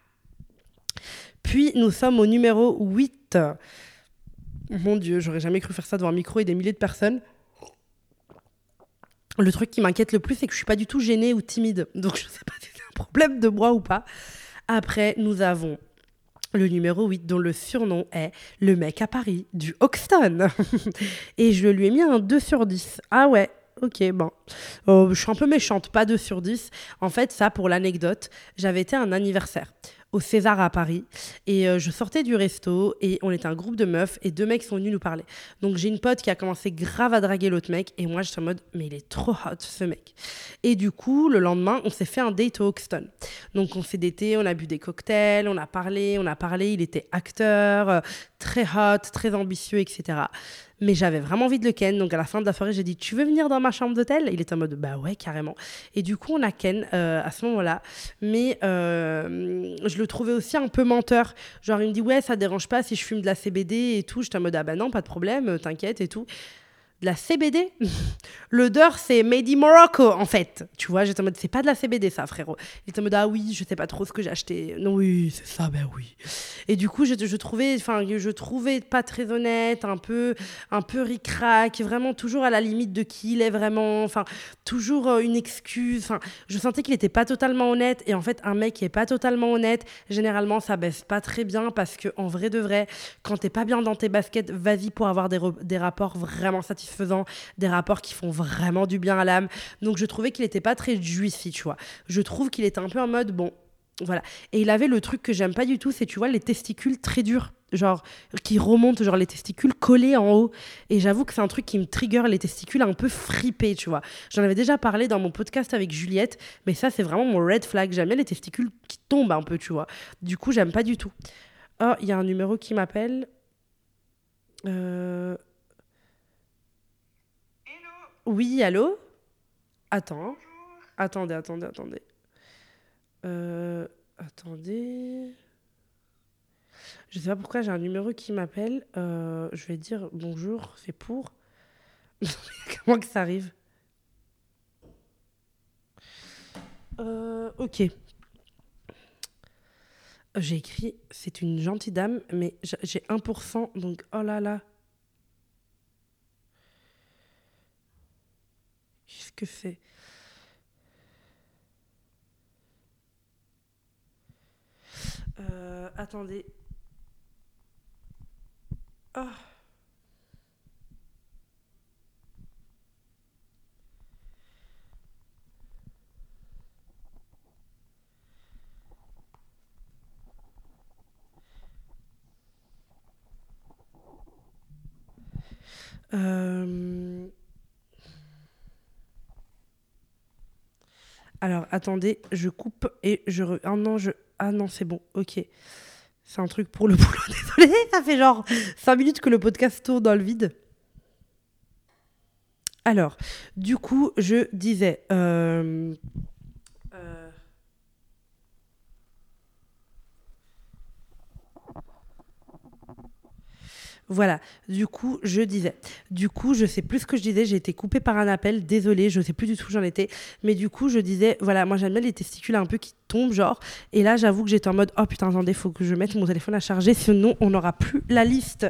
Puis nous sommes au numéro 8. Mon Dieu, j'aurais jamais cru faire ça devant un micro et des milliers de personnes. Le truc qui m'inquiète le plus, c'est que je suis pas du tout gênée ou timide. Donc je sais pas si c'est un problème de moi ou pas. Après, nous avons le numéro 8, dont le surnom est le mec à Paris du Hoxton. et je lui ai mis un 2 sur 10. Ah ouais, ok, bon. Oh, je suis un peu méchante, pas 2 sur 10. En fait, ça, pour l'anecdote, j'avais été un anniversaire au César à Paris. Et euh, je sortais du resto et on était un groupe de meufs et deux mecs sont venus nous parler. Donc j'ai une pote qui a commencé grave à draguer l'autre mec et moi j'étais en mode mais il est trop hot ce mec. Et du coup le lendemain on s'est fait un date au Hoxton. Donc on s'est daté, on a bu des cocktails, on a parlé, on a parlé, il était acteur, euh, très hot, très ambitieux, etc. Mais j'avais vraiment envie de le ken. Donc à la fin de la soirée, j'ai dit Tu veux venir dans ma chambre d'hôtel? Il était en mode Bah ouais, carrément. Et du coup, on a ken euh, à ce moment-là. Mais euh, je le trouvais aussi un peu menteur. Genre, il me dit Ouais, ça dérange pas si je fume de la CBD et tout. J'étais en mode Ah bah non, pas de problème, t'inquiète et tout la CBD. L'odeur, c'est Made in Morocco, en fait. Tu vois, j'étais en mode, c'est pas de la CBD, ça, frérot. Il était en mode, ah oui, je sais pas trop ce que j'ai acheté. Non, oui, c'est ça, ben oui. Et du coup, je, je trouvais, enfin, je trouvais pas très honnête, un peu, un peu ric-rac, vraiment toujours à la limite de qui il est vraiment. Enfin, toujours euh, une excuse. Enfin, je sentais qu'il était pas totalement honnête. Et en fait, un mec qui est pas totalement honnête, généralement, ça baisse pas très bien parce que, en vrai de vrai, quand t'es pas bien dans tes baskets, vas-y pour avoir des, des rapports vraiment satisfaisants faisant des rapports qui font vraiment du bien à l'âme. Donc je trouvais qu'il n'était pas très juicy, tu vois. Je trouve qu'il était un peu en mode, bon, voilà. Et il avait le truc que j'aime pas du tout, c'est, tu vois, les testicules très durs genre qui remontent, genre les testicules collés en haut. Et j'avoue que c'est un truc qui me trigger les testicules un peu fripés, tu vois. J'en avais déjà parlé dans mon podcast avec Juliette, mais ça c'est vraiment mon red flag. J'aime bien les testicules qui tombent un peu, tu vois. Du coup, j'aime pas du tout. Oh, il y a un numéro qui m'appelle. Euh, Oui, allô? Attends. Attendez, attendez, attendez. Euh, attendez. Je sais pas pourquoi j'ai un numéro qui m'appelle. Euh, je vais dire bonjour, c'est pour. Comment que ça arrive? Euh, Ok. J'ai écrit, c'est une gentille dame, mais j'ai 1%, donc oh là là. Qu'est-ce que c'est? Euh, attendez. Ah. Euh, Alors, attendez, je coupe et je... re- Ah non, je... Ah non, c'est bon, ok. C'est un truc pour le boulot, désolé, ça fait genre 5 minutes que le podcast tourne dans le vide. Alors, du coup, je disais... euh, Voilà, du coup, je disais. Du coup, je sais plus ce que je disais, j'ai été coupée par un appel, désolée, je sais plus du tout où j'en étais. Mais du coup, je disais, voilà, moi j'aime bien les testicules un peu qui tombent, genre. Et là, j'avoue que j'étais en mode, oh putain, attendez, faut que je mette mon téléphone à charger, sinon on n'aura plus la liste.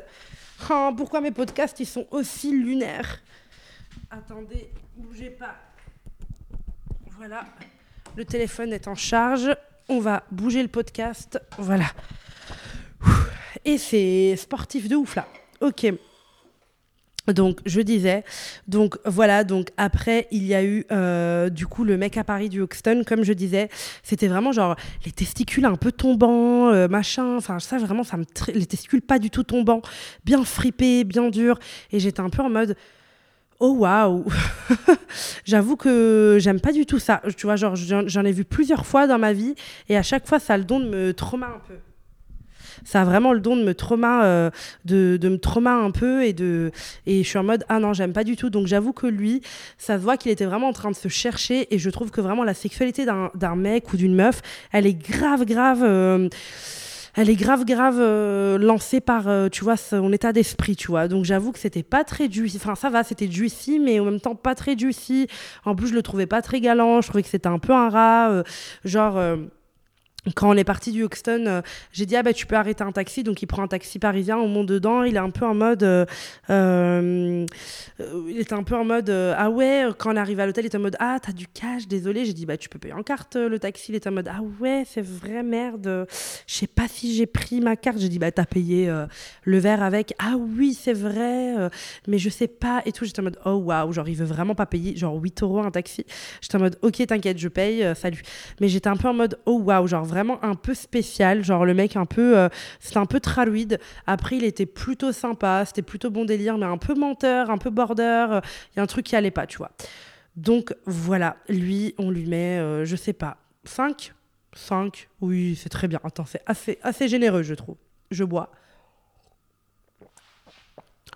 Oh, pourquoi mes podcasts, ils sont aussi lunaires? Attendez, bougez pas. Voilà, le téléphone est en charge. On va bouger le podcast. Voilà. Et c'est sportif de ouf là. Ok. Donc je disais, donc voilà, donc après il y a eu euh, du coup le mec à Paris du Hoxton, comme je disais, c'était vraiment genre les testicules un peu tombants, euh, machin, enfin ça vraiment, ça me les testicules pas du tout tombants, bien fripés, bien durs, et j'étais un peu en mode, oh waouh, j'avoue que j'aime pas du tout ça, tu vois, genre j'en ai vu plusieurs fois dans ma vie, et à chaque fois ça a le don de me trauma un peu ça a vraiment le don de me trauma euh, de, me un peu et je suis en mode ah non j'aime pas du tout. Donc j'avoue que lui ça se voit qu'il était vraiment en train de se chercher et je trouve que vraiment la sexualité d'un mec ou d'une meuf elle est grave grave euh, elle est grave grave euh, lancée par tu vois son état d'esprit tu vois. Donc j'avoue que c'était pas très juicy enfin ça va c'était juicy mais en même temps pas très juicy. En plus je le trouvais pas très galant. Je trouvais que c'était un peu un rat genre quand on est parti du Hoxton, euh, j'ai dit ah bah tu peux arrêter un taxi, donc il prend un taxi parisien, on monte dedans, il est un peu en mode, euh, euh, il était un peu en mode ah ouais, quand on arrive à l'hôtel, il était en mode ah t'as du cash, désolé, j'ai dit bah tu peux payer en carte le taxi, il était en mode ah ouais c'est vrai merde, je sais pas si j'ai pris ma carte, j'ai dit bah t'as payé le verre avec, ah oui c'est vrai, mais je sais pas et tout, j'étais en mode oh waouh, genre il veut vraiment pas payer genre 8 euros un taxi, j'étais en mode ok t'inquiète je paye, salut, mais j'étais un peu en mode oh waouh, genre vraiment un peu spécial, genre le mec un peu, euh, c'était un peu traluide. Après, il était plutôt sympa, c'était plutôt bon délire, mais un peu menteur, un peu border. Il y a un truc qui allait pas, tu vois. Donc voilà, lui, on lui met, euh, je sais pas, 5 5 Oui, c'est très bien. Attends, c'est assez, assez généreux, je trouve. Je bois.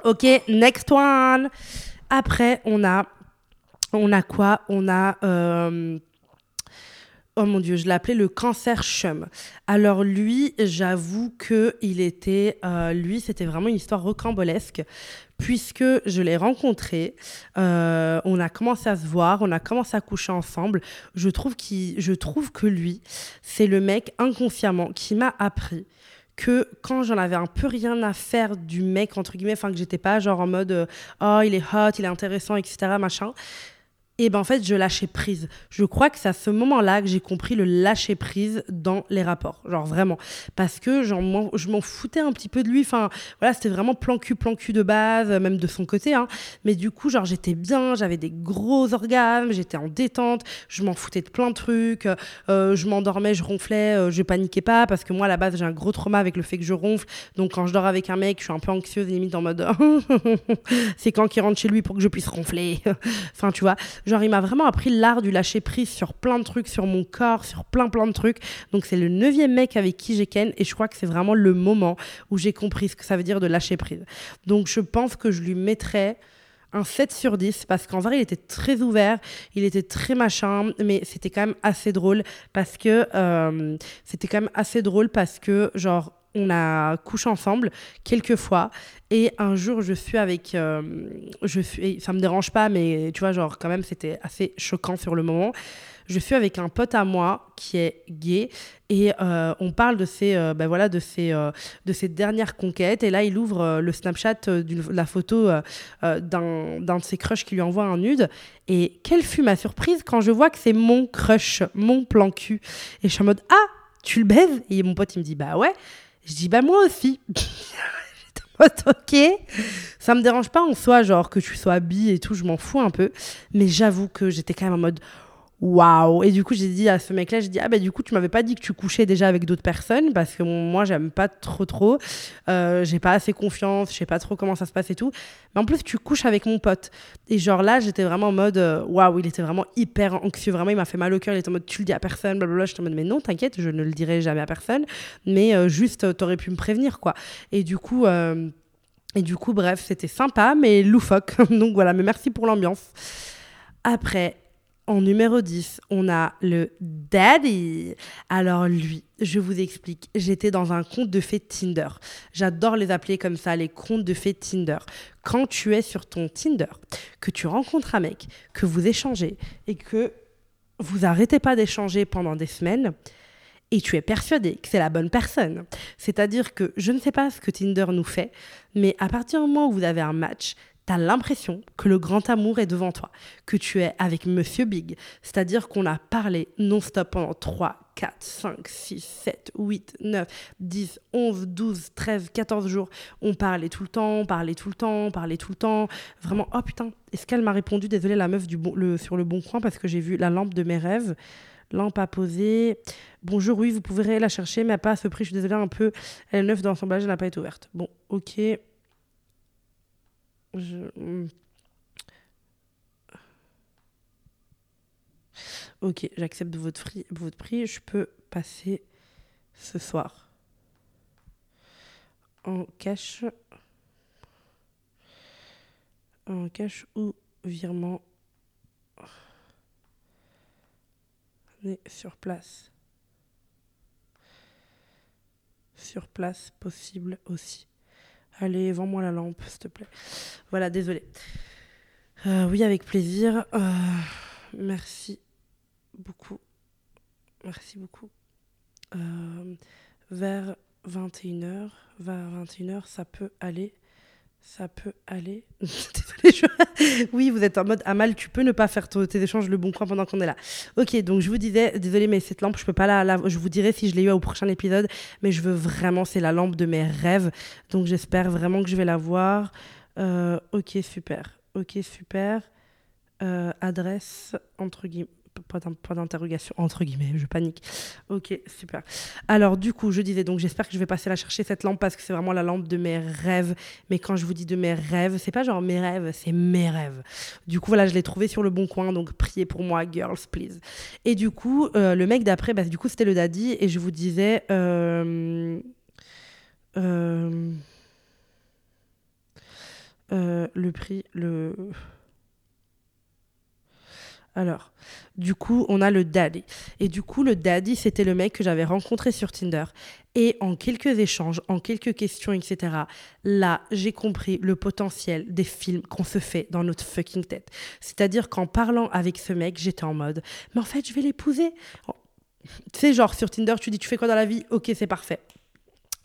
Ok, next one. Après, on a, on a quoi? On a. euh, Oh mon dieu, je l'appelais le cancer chum. Alors lui, j'avoue que il était, euh, lui, c'était vraiment une histoire rocambolesque puisque je l'ai rencontré, euh, on a commencé à se voir, on a commencé à coucher ensemble. Je trouve je trouve que lui, c'est le mec inconsciemment qui m'a appris que quand j'en avais un peu rien à faire du mec entre guillemets, enfin que j'étais pas genre en mode oh il est hot, il est intéressant, etc. machin et ben en fait, je lâchais prise. Je crois que c'est à ce moment-là que j'ai compris le lâcher prise dans les rapports. Genre vraiment. Parce que genre, je m'en foutais un petit peu de lui. Enfin, voilà, c'était vraiment plan cul, plan cul de base, même de son côté. Hein. Mais du coup, genre, j'étais bien, j'avais des gros orgasmes, j'étais en détente, je m'en foutais de plein de trucs. euh, je m'endormais, je ronflais, euh, je paniquais pas. Parce que moi, à la base, j'ai un gros trauma avec le fait que je ronfle. Donc, quand je dors avec un mec, je suis un peu anxieuse, limite en mode c'est quand qu'il rentre chez lui pour que je puisse ronfler. enfin, tu vois Genre, il m'a vraiment appris l'art du lâcher prise sur plein de trucs, sur mon corps, sur plein, plein de trucs. Donc, c'est le neuvième mec avec qui j'ai ken et je crois que c'est vraiment le moment où j'ai compris ce que ça veut dire de lâcher prise. Donc, je pense que je lui mettrais un 7 sur 10 parce qu'en vrai il était très ouvert, il était très machin, mais c'était quand même assez drôle parce que euh, c'était quand même assez drôle parce que genre on a couché ensemble quelques fois et un jour je suis avec euh, je suis ça me dérange pas mais tu vois genre quand même c'était assez choquant sur le moment je suis avec un pote à moi qui est gay et euh, on parle de ses, euh, ben voilà, de ses, euh, de ses dernières conquêtes. Et là, il ouvre le Snapchat de la photo d'un de ses crushs qui lui envoie un nude. Et quelle fut ma surprise quand je vois que c'est mon crush, mon plan cul. Et je suis en mode Ah, tu le baises? Et mon pote, il me dit Bah ouais. Je dis Bah moi aussi. ok, ça me dérange pas en soi, genre que tu sois bi et tout, je m'en fous un peu. Mais j'avoue que j'étais quand même en mode waouh. Et du coup j'ai dit à ce mec là j'ai dit ah bah du coup tu m'avais pas dit que tu couchais déjà avec d'autres personnes parce que moi j'aime pas trop trop. Euh, j'ai pas assez confiance je sais pas trop comment ça se passe et tout. Mais en plus tu couches avec mon pote. Et genre là j'étais vraiment en mode euh, waouh il était vraiment hyper anxieux vraiment il m'a fait mal au cœur il était en mode tu le dis à personne blablabla. J'étais en mode mais non t'inquiète je ne le dirai jamais à personne. Mais euh, juste t'aurais pu me prévenir quoi. Et du coup et du coup bref c'était sympa mais loufoque. Donc voilà mais merci pour l'ambiance. Après en numéro 10, on a le Daddy. Alors lui, je vous explique, j'étais dans un compte de fête Tinder. J'adore les appeler comme ça, les comptes de fête Tinder. Quand tu es sur ton Tinder, que tu rencontres un mec, que vous échangez et que vous arrêtez pas d'échanger pendant des semaines, et tu es persuadé que c'est la bonne personne. C'est-à-dire que je ne sais pas ce que Tinder nous fait, mais à partir du moment où vous avez un match, tu l'impression que le grand amour est devant toi, que tu es avec Monsieur Big. C'est-à-dire qu'on a parlé non-stop pendant 3, 4, 5, 6, 7, 8, 9, 10, 11, 12, 13, 14 jours. On parlait tout le temps, on parlait tout le temps, on parlait tout le temps. Vraiment, oh putain, est-ce qu'elle m'a répondu Désolée, la meuf du bon, le, sur le bon coin parce que j'ai vu la lampe de mes rêves. Lampe à poser. Bonjour, oui, vous pouvez la chercher, mais pas à ce prix. Je suis désolée un peu. Elle est neuve dans son elle n'a pas été ouverte. Bon, ok. Hmm. Ok, j'accepte votre, votre prix. Je peux passer ce soir. En cash. En cash ou virement. sur place. Sur place possible aussi. Allez, vends-moi la lampe, s'il te plaît. Voilà, désolé. Euh, oui, avec plaisir. Euh, merci beaucoup. Merci beaucoup. Euh, vers 21h, vers 21h, ça peut aller. Ça peut aller. oui, vous êtes en mode Amal, tu peux ne pas faire tes échanges le bon coin pendant qu'on est là. Ok, donc je vous disais, désolé, mais cette lampe, je peux pas la, Je vous dirai si je l'ai eu au prochain épisode, mais je veux vraiment, c'est la lampe de mes rêves. Donc j'espère vraiment que je vais la voir. Euh, ok, super. Ok, super. Euh, adresse, entre guillemets pas d'interrogation, entre guillemets, je panique. Ok, super. Alors, du coup, je disais, donc j'espère que je vais passer la chercher cette lampe parce que c'est vraiment la lampe de mes rêves. Mais quand je vous dis de mes rêves, c'est pas genre mes rêves, c'est mes rêves. Du coup, voilà, je l'ai trouvé sur le bon coin, donc priez pour moi, girls, please. Et du coup, euh, le mec d'après, bah, du coup, c'était le daddy, et je vous disais. Euh, euh, le prix, le. Alors, du coup, on a le daddy. Et du coup, le daddy, c'était le mec que j'avais rencontré sur Tinder. Et en quelques échanges, en quelques questions, etc., là, j'ai compris le potentiel des films qu'on se fait dans notre fucking tête. C'est-à-dire qu'en parlant avec ce mec, j'étais en mode, mais en fait, je vais l'épouser. Tu sais, genre, sur Tinder, tu dis, tu fais quoi dans la vie? Ok, c'est parfait.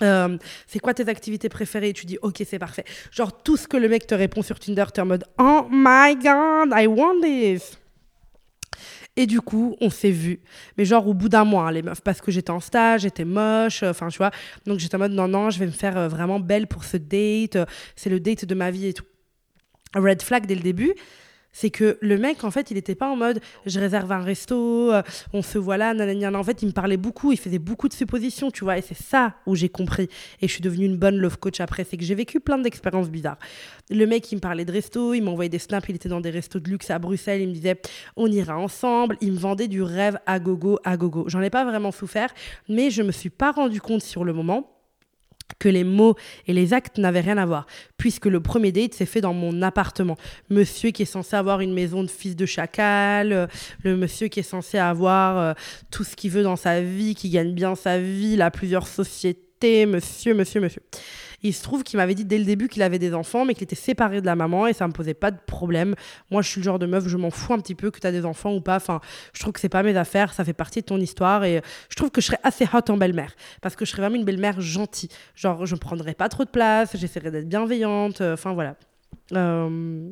Euh, c'est quoi tes activités préférées? Tu dis ok c'est parfait. Genre tout ce que le mec te répond sur Tinder, tu es en mode oh my god I want this. Et du coup, on s'est vu. Mais genre au bout d'un mois, hein, les meufs, parce que j'étais en stage, j'étais moche, enfin, tu vois. Donc j'étais en mode, non, non, je vais me faire euh, vraiment belle pour ce date. C'est le date de ma vie et tout. Red flag dès le début. C'est que le mec, en fait, il n'était pas en mode je réserve un resto, euh, on se voit là, nanana. En fait, il me parlait beaucoup, il faisait beaucoup de suppositions, tu vois. Et c'est ça où j'ai compris. Et je suis devenue une bonne love coach après. C'est que j'ai vécu plein d'expériences bizarres. Le mec, il me parlait de resto, il m'envoyait des snaps, il était dans des restos de luxe à Bruxelles, il me disait on ira ensemble. Il me vendait du rêve à gogo, à gogo. J'en ai pas vraiment souffert, mais je me suis pas rendu compte sur le moment que les mots et les actes n'avaient rien à voir, puisque le premier date s'est fait dans mon appartement. Monsieur qui est censé avoir une maison de fils de chacal, euh, le monsieur qui est censé avoir euh, tout ce qu'il veut dans sa vie, qui gagne bien sa vie, il a plusieurs sociétés, monsieur, monsieur, monsieur. Il se trouve qu'il m'avait dit dès le début qu'il avait des enfants, mais qu'il était séparé de la maman et ça me posait pas de problème. Moi, je suis le genre de meuf, je m'en fous un petit peu que tu as des enfants ou pas. Enfin, je trouve que c'est pas mes affaires, ça fait partie de ton histoire et je trouve que je serais assez hot en belle-mère parce que je serais vraiment une belle-mère gentille. Genre, je ne prendrais pas trop de place, j'essaierais d'être bienveillante. Euh, enfin, voilà. Euh...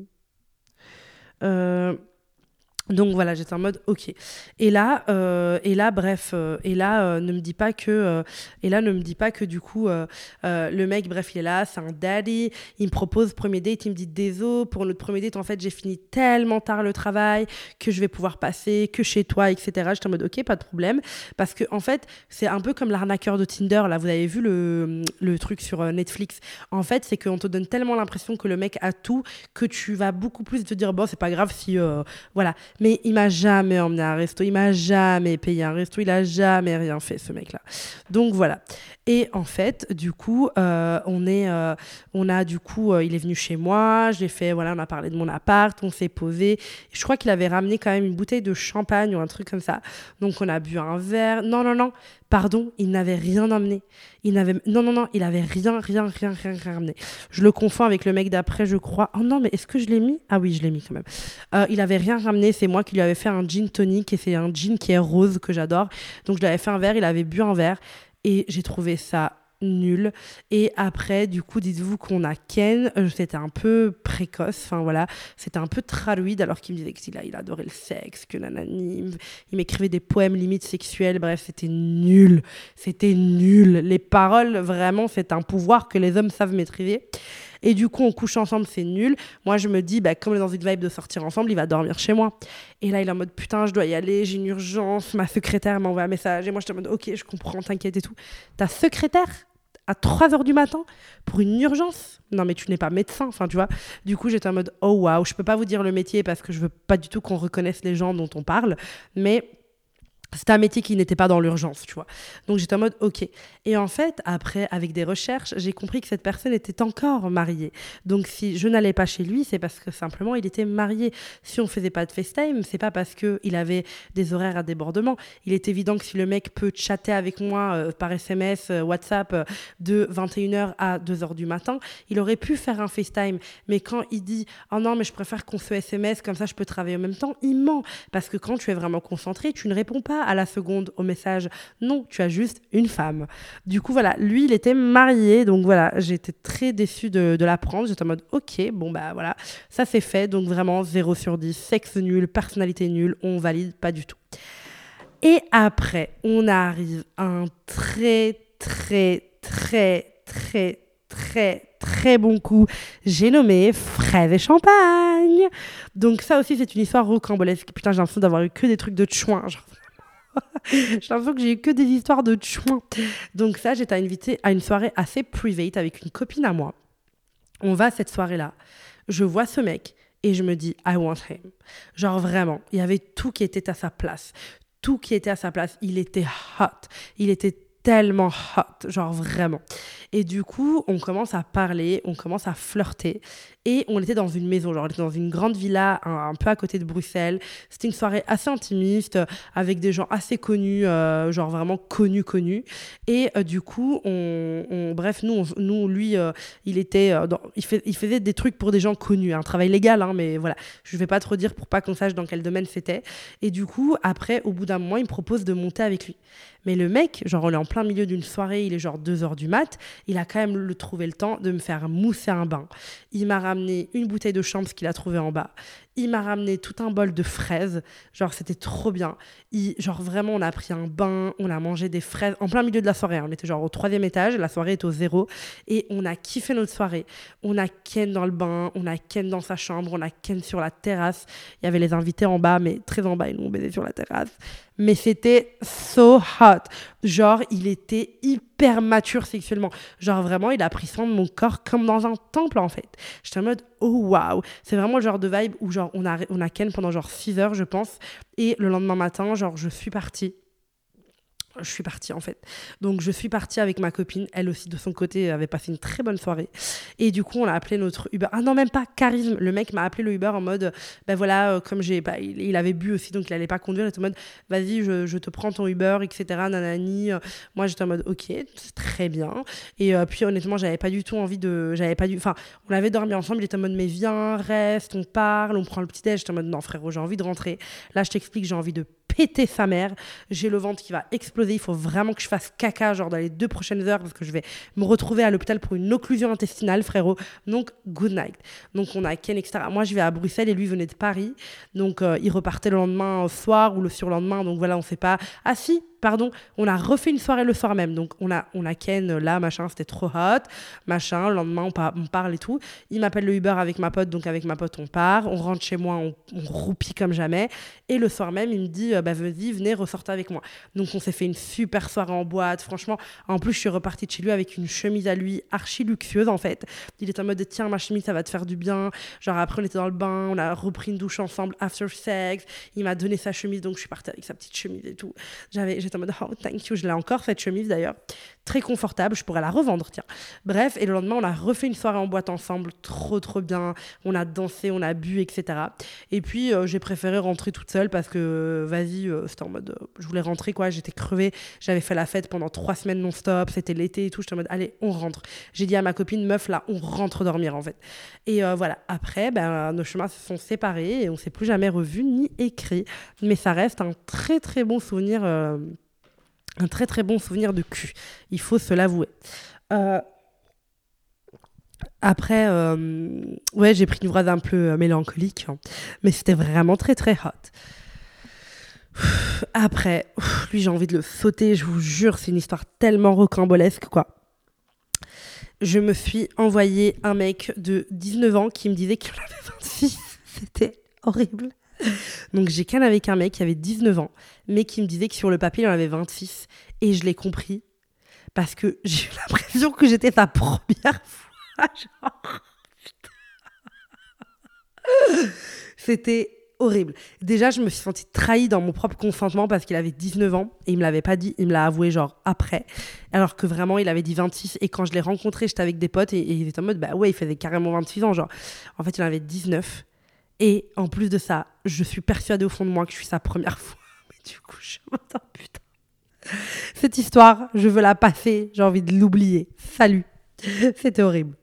Euh... Donc voilà, j'étais en mode ok. Et là, euh, et là, bref, euh, et là, euh, ne me dis pas que, et là, ne me dis pas que du coup, le mec, bref, il est là, c'est un daddy. Il me propose premier date, il me dit désolé pour notre premier date. En fait, j'ai fini tellement tard le travail que je vais pouvoir passer que chez toi, etc. J'étais en mode ok, pas de problème, parce que en fait, c'est un peu comme l'arnaqueur de Tinder. Là, vous avez vu le, le truc sur Netflix. En fait, c'est qu'on te donne tellement l'impression que le mec a tout que tu vas beaucoup plus te dire bon, c'est pas grave si, voilà. Mais il m'a jamais emmené à un resto, il m'a jamais payé un resto, il a jamais rien fait, ce mec-là. Donc voilà. Et en fait, du coup, euh, on est, euh, on a du coup, euh, il est venu chez moi, j'ai fait, voilà, on a parlé de mon appart, on s'est posé. Je crois qu'il avait ramené quand même une bouteille de champagne ou un truc comme ça. Donc on a bu un verre. Non, non, non, pardon, il n'avait rien emmené. Il n'avait, non, non, non, il avait rien, rien, rien, rien, rien ramené. Je le confonds avec le mec d'après, je crois. Oh non, mais est-ce que je l'ai mis? Ah oui, je l'ai mis quand même. il avait rien ramené, c'est moi qui lui avais fait un gin tonic et c'est un gin qui est rose que j'adore. Donc je lui avais fait un verre, il avait bu un verre et j'ai trouvé ça nul. Et après, du coup, dites-vous qu'on a Ken, euh, c'était un peu précoce, enfin voilà, c'était un peu traduide alors qu'il me disait qu'il il adorait le sexe, que nanani, il m'écrivait des poèmes limite sexuels, bref, c'était nul, c'était nul. Les paroles, vraiment, c'est un pouvoir que les hommes savent maîtriser. Et du coup, on couche ensemble, c'est nul. Moi, je me dis, bah, comme on est dans une vibe de sortir ensemble, il va dormir chez moi. Et là, il est en mode, putain, je dois y aller, j'ai une urgence. Ma secrétaire m'a envoyé un message. Et moi, je en mode, ok, je comprends, t'inquiète et tout. Ta secrétaire? À 3 h du matin pour une urgence Non, mais tu n'es pas médecin, enfin, tu vois. Du coup, j'étais en mode, oh waouh, je peux pas vous dire le métier parce que je veux pas du tout qu'on reconnaisse les gens dont on parle. Mais c'était un métier qui n'était pas dans l'urgence, tu vois. Donc j'étais en mode OK. Et en fait, après, avec des recherches, j'ai compris que cette personne était encore mariée. Donc si je n'allais pas chez lui, c'est parce que simplement il était marié. Si on faisait pas de FaceTime, c'est pas parce que il avait des horaires à débordement. Il est évident que si le mec peut chatter avec moi euh, par SMS, euh, WhatsApp euh, de 21h à 2h du matin, il aurait pu faire un FaceTime. Mais quand il dit "Oh non, mais je préfère qu'on se SMS comme ça je peux travailler en même temps", il ment parce que quand tu es vraiment concentré, tu ne réponds pas à la seconde au message non, tu as juste une femme. Du coup, voilà, lui, il était marié, donc voilà, j'étais très déçue de, l'apprendre. J'étais en mode ok, bon bah voilà, ça c'est fait, donc vraiment 0 sur 10, sexe nul, personnalité nulle, on valide pas du tout. Et après, on arrive à un très, très, très, très, très, très bon coup. J'ai nommé fraises et champagne. Donc ça aussi, c'est une histoire rocambolesque. Putain, j'ai l'impression d'avoir eu que des trucs de chouin. Genre, j'ai l'impression que j'ai eu que des histoires de chouin. Donc ça, j'étais invitée à une soirée assez private avec une copine à moi. On va à cette soirée-là. Je vois ce mec et je me dis, I want him. Genre vraiment, il y avait tout qui était à sa place. Tout qui était à sa place. Il était hot. Il était tellement hot, genre vraiment. Et du coup, on commence à parler, on commence à flirter. Et on était dans une maison, genre on était dans une grande villa un, peu à côté de Bruxelles. C'était une soirée assez intimiste, avec des gens assez connus, euh, genre vraiment connus, connus. Et euh, du coup, on, bref, nous, nous lui, euh, il était, il, fait, il, faisait des trucs pour des gens connus, un travail légal, hein, mais voilà, je vais pas trop dire pour pas qu'on sache dans quel domaine c'était. Et du coup, après, au bout d'un moment, il me propose de monter avec lui. Mais le mec, genre, on est en plein milieu d'une soirée, il est genre 2 heures du mat, il a quand même le, trouvé le temps de me faire mousser un bain. Il m'a ramené une bouteille de chambre qu'il a trouvé en bas. Il m'a ramené tout un bol de fraises. Genre, c'était trop bien. Il, genre, vraiment, on a pris un bain, on a mangé des fraises en plein milieu de la soirée. Hein. On était genre au troisième étage, la soirée est au zéro. Et on a kiffé notre soirée. On a Ken dans le bain, on a Ken dans sa chambre, on a Ken sur la terrasse. Il y avait les invités en bas, mais très en bas, ils nous ont baisé sur la terrasse mais c'était so hot. Genre, il était hyper mature sexuellement. Genre, vraiment, il a pris soin de mon corps comme dans un temple, en fait. J'étais en mode, oh waouh. C'est vraiment le genre de vibe où, on a, on a Ken pendant genre 6 heures, je pense. Et le lendemain matin, genre, je suis partie je suis partie en fait. Donc je suis partie avec ma copine, elle aussi de son côté avait passé une très bonne soirée. Et du coup on a appelé notre Uber. Ah non même pas charisme. Le mec m'a appelé le Uber en mode ben voilà euh, comme j'ai bah, il, avait bu aussi donc il allait pas conduire. Il était en mode vas-y je, te prends ton Uber etc. Nanani. Moi j'étais en mode ok très bien. Et euh, puis honnêtement j'avais pas du tout envie de j'avais pas du enfin on avait dormi ensemble. Il était en mode mais viens reste on parle on prend le petit déj. J'étais en mode non frérot j'ai envie de rentrer. Là je t'explique j'ai envie de péter sa mère. J'ai le ventre qui va exploser. Il faut vraiment que je fasse caca, genre dans les deux prochaines heures, parce que je vais me retrouver à l'hôpital pour une occlusion intestinale, frérot. Donc, good night. Donc, on a Ken, etc. Moi, je vais à Bruxelles et lui venait de Paris. Donc, euh, il repartait le lendemain soir ou le surlendemain. Donc, voilà, on sait pas. Ah, si, pardon, on a refait une soirée le soir même. Donc, on a, on a Ken là, machin, c'était trop hot, machin. Le lendemain, on, parle et tout. Il m'appelle le Uber avec ma pote, donc avec ma pote, on part. On rentre chez moi, on, roupit comme jamais. Et le soir même, il me dit, euh, bah, vas-y, venez, ressortez avec moi. Donc, on s'est fait une super soirée en boîte. Franchement, en plus, je suis repartie de chez lui avec une chemise à lui archi luxueuse, en fait. Il est en mode, tiens, ma chemise, ça va te faire du bien. Genre, après, on était dans le bain, on a repris une douche ensemble after sex. Il m'a donné sa chemise, donc je suis partie avec sa petite chemise et tout. J'avais, en mode, oh, thank you. Je l'ai encore, cette chemise d'ailleurs. Très confortable. Je pourrais la revendre, tiens. Bref, et le lendemain, on a refait une soirée en boîte ensemble. Trop, trop bien. On a dansé, on a bu, etc. Et puis, euh, j'ai préféré rentrer toute seule parce que, vas-y, euh, c'était en mode. Euh, je voulais rentrer, quoi. J'étais crevée. J'avais fait la fête pendant trois semaines non-stop. C'était l'été et tout. J'étais en mode, allez, on rentre. J'ai dit à ma copine, meuf, là, on rentre dormir, en fait. Et voilà. Après, ben, nos chemins se sont séparés et on s'est plus jamais revus ni écrit. Mais ça reste un très, très bon souvenir un très très bon souvenir de cul. Il faut se l'avouer. Euh, après, euh, ouais, j'ai pris une phrase un peu euh, mélancolique, hein. mais c'était vraiment très très hot. Après, lui, j'ai envie de le sauter, je vous jure, c'est une histoire tellement rocambolesque, quoi. Je me suis envoyé un mec de 19 ans qui me disait qu'il en avait 26. C'était horrible. Donc j'ai qu'un avec un mec qui avait 19 ans, mais qui me disait que sur le papier, il en avait 26. Et je l'ai compris parce que j'ai eu l'impression que j'étais sa première fois. C'était horrible. Déjà, je me suis sentie trahie dans mon propre consentement parce qu'il avait 19 ans et il me l'avait pas dit, il me l'a avoué genre après. Alors que vraiment, il avait dit 26 et quand je l'ai rencontré, j'étais avec des potes et, il était en mode bah ouais, il faisait carrément 26 ans. Genre, en fait, il en avait 19 et en plus de ça, je suis persuadée au fond de moi que je suis sa première fois. Mais du coup, je me dis, putain. Cette histoire, je veux la passer, j'ai envie de l'oublier. Salut. C'était horrible.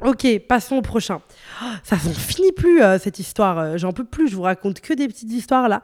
Ok, passons au prochain. Oh, ça n'en finit plus, euh, cette histoire. Euh, j'en peux plus, je vous raconte que des petites histoires là.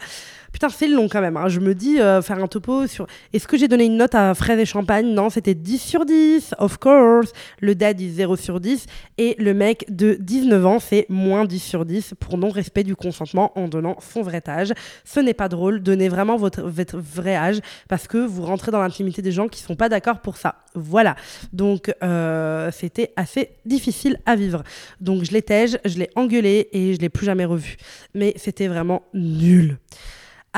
Putain, c'est long quand même. Hein. Je me dis, euh, faire un topo sur. Est-ce que j'ai donné une note à Fraise et Champagne? Non, c'était 10 sur 10, of course. Le dad, il 0 sur 10. Et le mec de 19 ans, c'est moins 10 sur 10 pour non-respect du consentement en donnant son vrai âge. Ce n'est pas drôle. Donnez vraiment votre, vrai âge parce que vous rentrez dans l'intimité des gens qui sont pas d'accord pour ça. Voilà. Donc, euh, c'était assez difficile à vivre. Donc, je l'ai tège, je l'ai engueulé et je l'ai plus jamais revu. Mais c'était vraiment nul.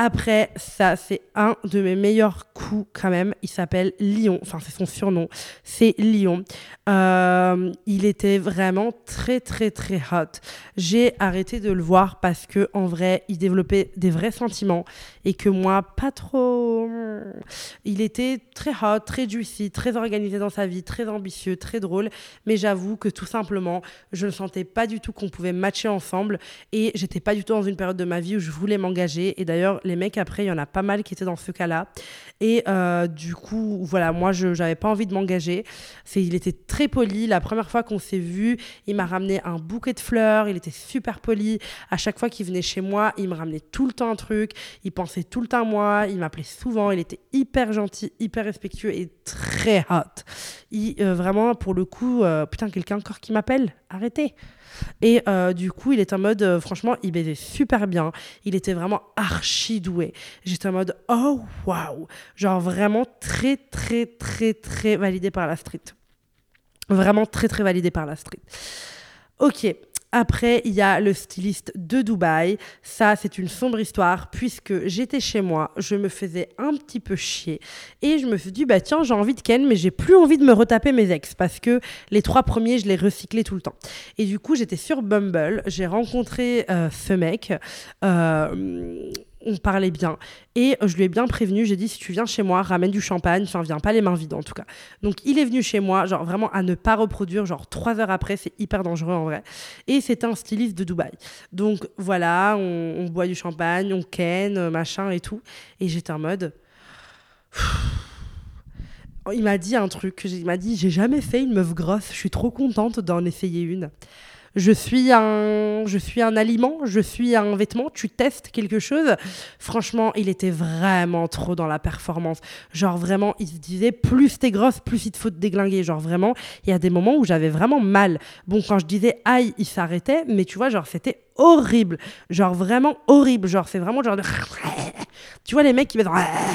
Après, ça, c'est un de mes meilleurs coups quand même. Il s'appelle Lion. Enfin, c'est son surnom. C'est Lion. Euh, il était vraiment très, très, très hot. J'ai arrêté de le voir parce que, en vrai, il développait des vrais sentiments et que moi, pas trop. Il était très hot, très juicy, très organisé dans sa vie, très ambitieux, très drôle. Mais j'avoue que tout simplement, je ne sentais pas du tout qu'on pouvait matcher ensemble et j'étais pas du tout dans une période de ma vie où je voulais m'engager. Et d'ailleurs, les mecs, après, il y en a pas mal qui étaient dans ce cas-là. Et euh, du coup, voilà, moi, je n'avais pas envie de m'engager. C'est, il était très poli. La première fois qu'on s'est vu, il m'a ramené un bouquet de fleurs. Il était super poli. À chaque fois qu'il venait chez moi, il me ramenait tout le temps un truc. Il pensait tout le temps à moi. Il m'appelait souvent. Il était hyper gentil, hyper respectueux et très hot. Il, euh, vraiment, pour le coup, euh, putain, quelqu'un encore qui m'appelle? Arrêtez et euh, du coup, il était en mode, euh, franchement, il baisait super bien. Il était vraiment archi doué. J'étais en mode, oh waouh! Genre vraiment très, très, très, très validé par la street. Vraiment très, très validé par la street. Ok. Après, il y a le styliste de Dubaï. Ça, c'est une sombre histoire puisque j'étais chez moi, je me faisais un petit peu chier et je me suis dit, bah tiens, j'ai envie de Ken, mais j'ai plus envie de me retaper mes ex parce que les trois premiers, je les recyclais tout le temps. Et du coup, j'étais sur Bumble, j'ai rencontré euh, ce mec. Euh, on parlait bien. Et je lui ai bien prévenu, j'ai dit si tu viens chez moi, ramène du champagne, enfin viens pas les mains vides en tout cas. Donc il est venu chez moi, genre vraiment à ne pas reproduire, genre trois heures après, c'est hyper dangereux en vrai. Et c'était un styliste de Dubaï. Donc voilà, on, boit du champagne, on ken, machin et tout. Et j'étais en mode... Il m'a dit un truc, il m'a dit j'ai jamais fait une meuf grosse, je suis trop contente d'en essayer une je suis un, je suis un aliment, je suis un vêtement, tu testes quelque chose. Franchement, il était vraiment trop dans la performance. Genre vraiment, il se disait, plus t'es grosse, plus il te faut te déglinguer. Genre vraiment, il y a des moments où j'avais vraiment mal. Bon, quand je disais aïe, il s'arrêtait, mais tu vois, genre c'était horrible. Genre vraiment horrible. Genre c'est vraiment genre de... Tu vois les mecs qui mettent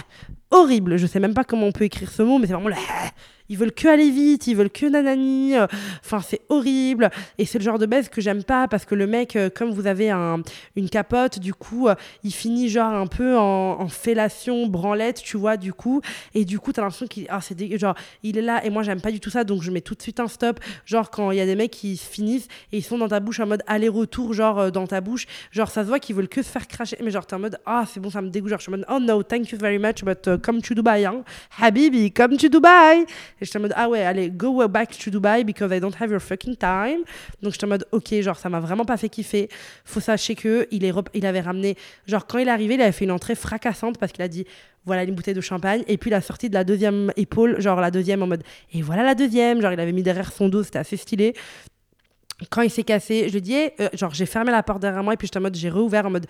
horrible. Je sais même pas comment on peut écrire ce mot, mais c'est vraiment le ils veulent que aller vite, ils veulent que nanani. Euh, enfin, c'est horrible. Et c'est le genre de baisse que j'aime pas parce que le mec, euh, comme vous avez un, une capote, du coup, euh, il finit genre un peu en, fellation, branlette, tu vois, du coup. Et du coup, t'as l'impression qu'il ah, c'est genre, est là et moi, j'aime pas du tout ça. Donc, je mets tout de suite un stop. Genre, quand il y a des mecs qui finissent et ils sont dans ta bouche en mode aller-retour, genre dans ta bouche. Genre, ça se voit qu'ils veulent que se faire cracher. Mais genre, t'es en mode ah, c'est bon, ça me dégoûte. Genre, je suis en mode oh no, thank you very much, but come to Dubai, hein. Habibi, come to Dubai. Et j'étais en mode, ah ouais, allez, go back to Dubai because I don't have your fucking time. Donc j'étais en mode, ok, genre ça m'a vraiment pas fait kiffer. Faut sachez que il, avait ramené, genre quand il est arrivé, il avait fait une entrée fracassante parce qu'il a dit, voilà une bouteille de champagne. Et puis il a sorti de la deuxième épaule, genre la deuxième en mode, et voilà la deuxième. Genre il avait mis derrière son dos, c'était assez stylé quand il s'est cassé, je lui ai dit, euh, genre, j'ai fermé la porte derrière moi et puis j'étais en mode, j'ai réouvert en mode,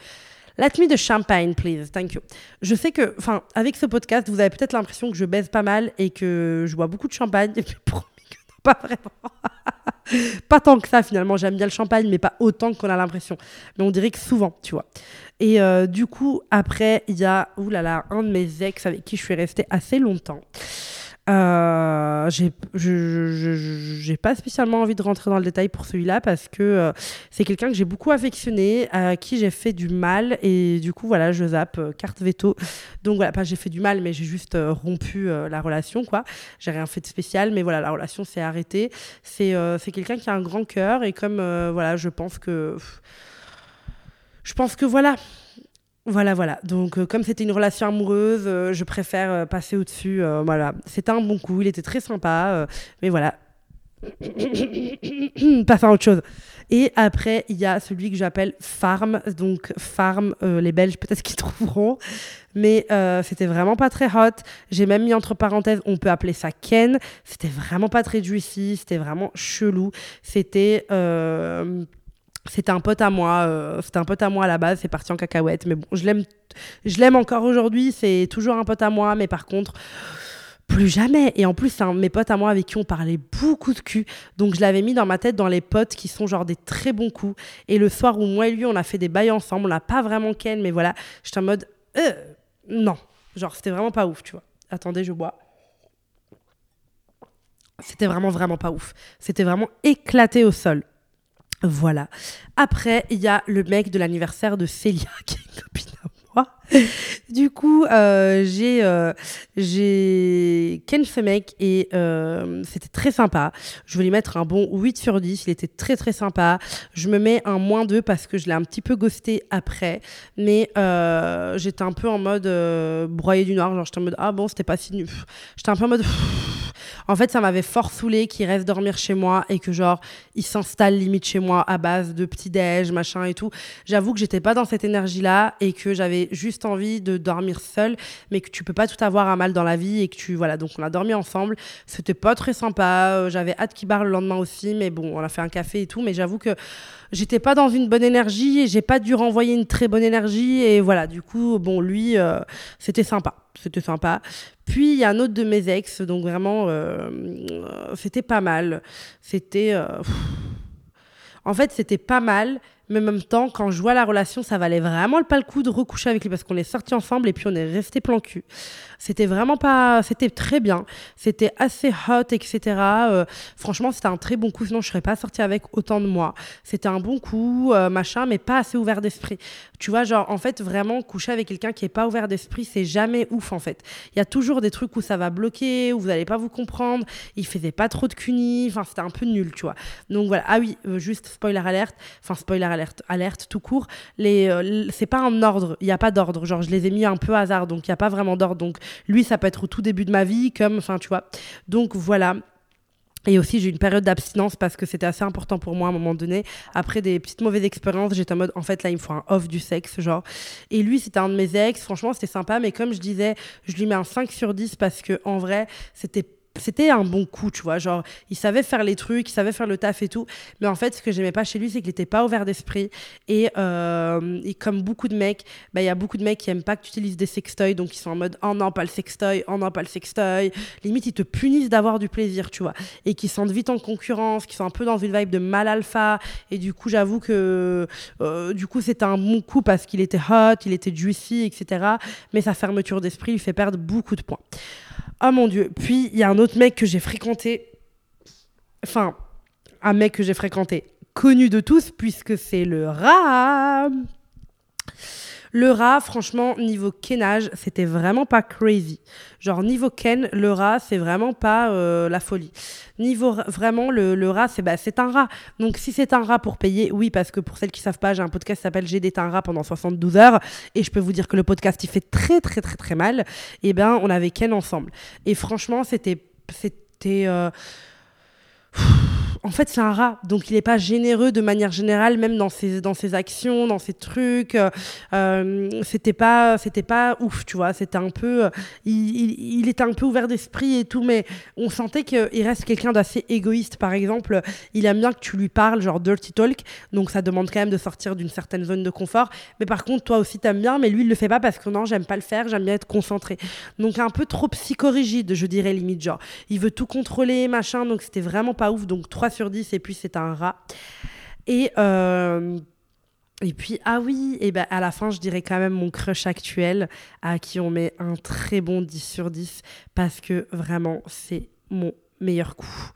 Let me the champagne, please. Thank you. Je sais que, enfin, avec ce podcast, vous avez peut-être l'impression que je baise pas mal et que je bois beaucoup de champagne. Et puis, promis que pas vraiment. pas tant que ça, finalement. J'aime bien le champagne, mais pas autant qu'on a l'impression. Mais on dirait que souvent, tu vois. Et euh, du coup, après, il y a, oulala, un de mes ex avec qui je suis restée assez longtemps. Euh, j'ai pas spécialement envie de rentrer dans le détail pour celui-là parce que euh, c'est quelqu'un que j'ai beaucoup affectionné, à qui j'ai fait du mal et du coup voilà, je zappe euh, carte veto. Donc voilà, pas j'ai fait du mal, mais j'ai juste rompu la relation quoi. J'ai rien fait de spécial, mais voilà, la relation s'est arrêtée. C'est c'est quelqu'un qui a un grand cœur et comme voilà, je pense que je pense que voilà, voilà, voilà. Donc, euh, comme c'était une relation amoureuse, euh, je préfère euh, passer au-dessus. voilà. C'était un bon coup, il était très sympa. mais voilà. Passer à autre chose. Et après, il y a celui que j'appelle Farm. Donc, Farm, les Belges, peut-être qu'ils trouveront. Mais c'était vraiment pas très hot. J'ai même mis entre parenthèses, on peut appeler ça Ken. C'était vraiment pas très juicy. C'était vraiment chelou. C'était c'était un pote à moi, euh, c'était un pote à moi à la base, c'est parti en cacahuète, mais bon, je l'aime, je l'aime encore aujourd'hui, c'est toujours un pote à moi, mais par contre, plus jamais. Et en plus, c'est un mes potes à moi avec qui on parlait beaucoup de cul, donc je l'avais mis dans ma tête dans les potes qui sont genre des très bons coups. Et le soir où moi et lui, on a fait des bails ensemble, on n'a pas vraiment ken, mais voilà, j'étais en mode, euh, non, genre c'était vraiment pas ouf, tu vois. Attendez, je bois. C'était vraiment, vraiment pas ouf. C'était vraiment éclaté au sol. Voilà. Après, il y a le mec de l'anniversaire de Célia, qui est une copine à moi. Du coup, euh, j'ai euh, j'ai ken ce mec et euh, c'était très sympa. Je lui mettre un bon 8 sur 10. Il était très très sympa. Je me mets un moins 2 parce que je l'ai un petit peu ghosté après. Mais j'étais un peu en mode broyé du noir. Genre, j'étais en mode ah bon, c'était pas si. J'étais un peu en mode. En fait, ça m'avait fort saoulé qu'il reste dormir chez moi et que, genre, il s'installe limite chez moi à base de petit-déj, machin et tout. J'avoue que j'étais pas dans cette énergie-là et que j'avais juste envie de dormir seule, mais que tu peux pas tout avoir à mal dans la vie et que tu. Voilà, donc on a dormi ensemble. C'était pas très sympa. Euh, j'avais hâte qu'il barre le lendemain aussi, mais bon, on a fait un café et tout. Mais j'avoue que j'étais pas dans une bonne énergie et j'ai pas dû renvoyer une très bonne énergie. Et voilà, du coup, bon, lui, euh, c'était sympa. C'était sympa. Puis il y a un autre de mes ex, donc vraiment, euh, c'était pas mal. C'était. euh, en fait, c'était pas mal, mais en même temps, quand je vois la relation, ça valait vraiment pas le coup de recoucher avec lui parce qu'on est sortis ensemble et puis on est resté plan cul. C'était vraiment pas. C'était très bien. C'était assez hot, etc. Euh, franchement, c'était un très bon coup. Sinon, je serais pas sortie avec autant de moi. C'était un bon coup, euh, machin, mais pas assez ouvert d'esprit. Tu vois, genre, en fait, vraiment, coucher avec quelqu'un qui est pas ouvert d'esprit, c'est jamais ouf, en fait. Il y a toujours des trucs où ça va bloquer, où vous allez pas vous comprendre. Il faisait pas trop de cunis. Enfin, c'était un peu nul, tu vois. Donc voilà. Ah oui, euh, juste spoiler alerte. Enfin, spoiler alerte. Alerte tout court. Les, euh, c'est pas un ordre. Il y a pas d'ordre. Genre, je les ai mis un peu hasard. Donc, il y a pas vraiment d'ordre. Donc, lui, ça peut être au tout début de ma vie, comme, enfin, tu vois. Donc voilà. Et aussi, j'ai eu une période d'abstinence parce que c'était assez important pour moi à un moment donné. Après des petites mauvaises expériences, j'étais en mode, en fait, là, il me faut un off du sexe, genre. Et lui, c'était un de mes ex. Franchement, c'était sympa. Mais comme je disais, je lui mets un 5 sur 10 parce que, en vrai, c'était c'était un bon coup, tu vois. Genre, il savait faire les trucs, il savait faire le taf et tout. Mais en fait, ce que j'aimais pas chez lui, c'est qu'il était pas ouvert d'esprit. Et, euh, et comme beaucoup de mecs, bah, il y a beaucoup de mecs qui aiment pas que tu utilises des sextoys. Donc, ils sont en mode, oh non, pas le sextoy, oh non, pas le sextoy. Limite, ils te punissent d'avoir du plaisir, tu vois. Et qui sentent vite en concurrence, qui sont un peu dans une vibe de mal alpha. Et du coup, j'avoue que, euh, du coup, c'était un bon coup parce qu'il était hot, il était juicy, etc. Mais sa fermeture d'esprit lui fait perdre beaucoup de points. Oh mon dieu. Puis il y a un autre mec que j'ai fréquenté. Enfin, un mec que j'ai fréquenté, connu de tous, puisque c'est le rat. Le rat, franchement, niveau kenage, c'était vraiment pas crazy. Genre, niveau ken, le rat, c'est vraiment pas euh, la folie. Niveau ra- vraiment, le, le rat, c'est bah, un rat. Donc, si c'est un rat pour payer, oui, parce que pour celles qui savent pas, j'ai un podcast qui s'appelle J'ai d'été un rat pendant 72 heures. Et je peux vous dire que le podcast, il fait très, très, très, très mal. Et ben, on avait ken ensemble. Et franchement, c'était. C'était. euh, en fait, c'est un rat, donc il n'est pas généreux de manière générale, même dans ses, dans ses actions, dans ses trucs. Euh, c'était pas, c'était pas ouf, tu vois. C'était un peu, euh, il, il- était un peu ouvert d'esprit et tout, mais on sentait qu'il reste quelqu'un d'assez égoïste. Par exemple, il aime bien que tu lui parles, genre dirty talk, donc ça demande quand même de sortir d'une certaine zone de confort. Mais par contre, toi aussi t'aimes bien, mais lui il le fait pas parce que non, j'aime pas le faire, j'aime bien être concentré. Donc un peu trop psychorigide, je dirais limite, genre il veut tout contrôler, machin, donc c'était vraiment pas ouf. Donc 3 sur 10 et puis c'est un rat. Et euh, et puis, ah oui, et ben à la fin, je dirais quand même mon crush actuel, à qui on met un très bon 10 sur 10, parce que vraiment, c'est mon meilleur coup.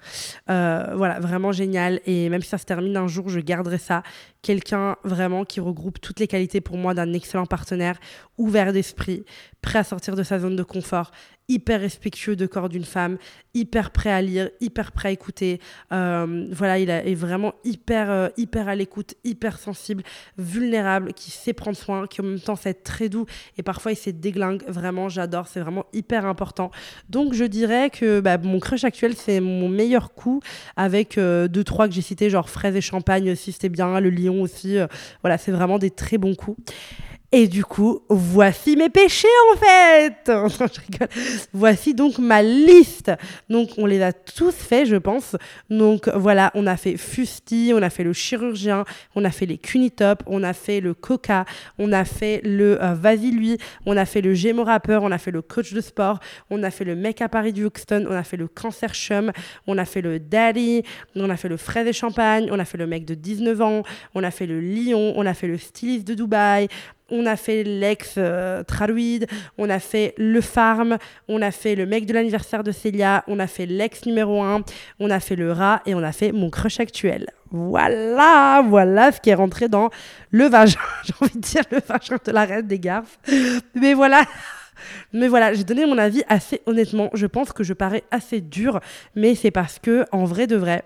Euh, voilà, vraiment génial. Et même si ça se termine un jour, je garderai ça. Quelqu'un vraiment qui regroupe toutes les qualités pour moi d'un excellent partenaire, ouvert d'esprit, prêt à sortir de sa zone de confort, hyper respectueux de corps d'une femme, hyper prêt à lire, hyper prêt à écouter. Euh, voilà, il est vraiment hyper, euh, hyper à l'écoute, hyper sensible, vulnérable, qui sait prendre soin, qui en même temps sait être très doux et parfois il sait déglingue. Vraiment, j'adore, c'est vraiment hyper important. Donc je dirais que bah, mon crush actuel, c'est mon meilleur coup avec euh, deux, trois que j'ai cités, genre fraise et champagne aussi, c'était bien, le lion aussi. euh, voilà, c'est vraiment des très bons coups. Et du coup, voici mes péchés en fait. Je rigole. Voici donc ma liste. Donc on les a tous faits, je pense. Donc voilà, on a fait Fusti, on a fait le chirurgien, on a fait les Cunitop, on a fait le Coca, on a fait le euh, on a fait le Gémo rappeur, on a fait le coach de sport, on a fait le mec à Paris du Hoxton, on a fait le cancer chum, on a fait le daddy, on a fait le fraise et champagne, on a fait le mec de 19 ans, on a fait le lion, on a fait le styliste de Dubaï, on a fait l'ex euh, on a fait le farm, on a fait le mec de l'anniversaire de Célia, on a fait l'ex numéro 1, on a fait le rat et on a fait mon crush actuel. Voilà, voilà ce qui est rentré dans le vagin, j'ai envie de dire le vagin de la reine des garces. Mais voilà. Mais voilà, j'ai donné mon avis assez honnêtement. Je pense que je parais assez dur, mais c'est parce que, en vrai de vrai,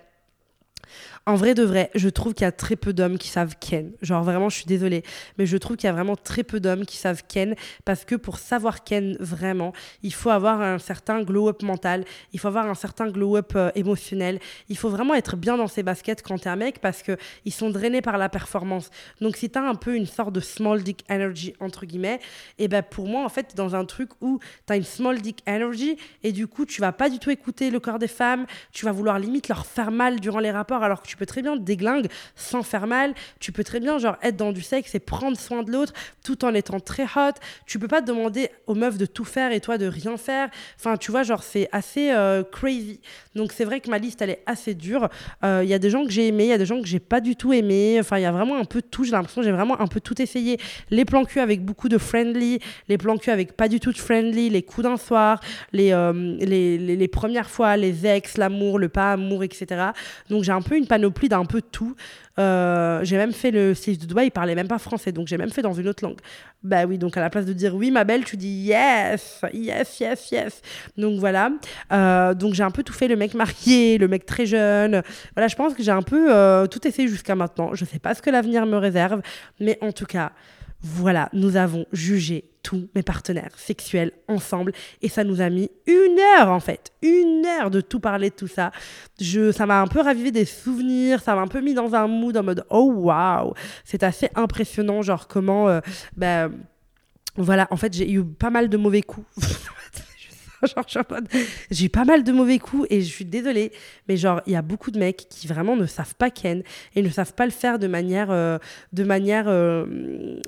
en vrai de vrai, je trouve qu'il y a très peu d'hommes qui savent ken. Genre vraiment, je suis désolée, mais je trouve qu'il y a vraiment très peu d'hommes qui savent ken parce que pour savoir ken vraiment, il faut avoir un certain glow-up mental, il faut avoir un certain glow-up euh, émotionnel, il faut vraiment être bien dans ses baskets quand t'es un mec parce que ils sont drainés par la performance. Donc si t'as un peu une sorte de small dick energy entre guillemets, et ben pour moi en fait dans un truc où t'as une small dick energy et du coup tu vas pas du tout écouter le corps des femmes, tu vas vouloir limite leur faire mal durant les rapports alors que tu tu peux très bien déglingue sans faire mal. Tu peux très bien, genre, être dans du sexe et prendre soin de l'autre tout en étant très hot. Tu peux pas demander aux meufs de tout faire et toi de rien faire. Enfin, tu vois, genre, c'est assez euh, crazy. Donc, c'est vrai que ma liste, elle est assez dure. Euh, Il y a des gens que j'ai aimés, il y a des gens que j'ai pas du tout aimés. Enfin, il y a vraiment un peu tout. J'ai l'impression j'ai vraiment un peu tout essayé. Les plans cul avec beaucoup de friendly, les plans cul avec pas du tout de friendly, les coups d'un soir, les, euh, les, les, les premières fois, les ex, l'amour, le pas amour, etc. Donc, j'ai un peu une panoplie d'un peu tout. Euh, j'ai même fait le style de Dubaï, il parlait même pas français, donc j'ai même fait dans une autre langue. Bah oui, donc à la place de dire oui, ma belle, tu dis yes, yes, yes, yes. Donc voilà. Euh, donc j'ai un peu tout fait, le mec marié, le mec très jeune. Voilà, je pense que j'ai un peu euh, tout essayé jusqu'à maintenant. Je sais pas ce que l'avenir me réserve, mais en tout cas, voilà, nous avons jugé tous mes partenaires sexuels ensemble. Et ça nous a mis une heure en fait, une heure de tout parler de tout ça. Je, ça m'a un peu ravivé des souvenirs, ça m'a un peu mis dans un mood en mode oh waouh, c'est assez impressionnant genre comment, euh, bah, voilà, en fait j'ai eu pas mal de mauvais coups. je j'ai pas mal de mauvais coups et je suis désolée, mais genre, il y a beaucoup de mecs qui vraiment ne savent pas ken et ne savent pas le faire de manière, euh, de manière, euh,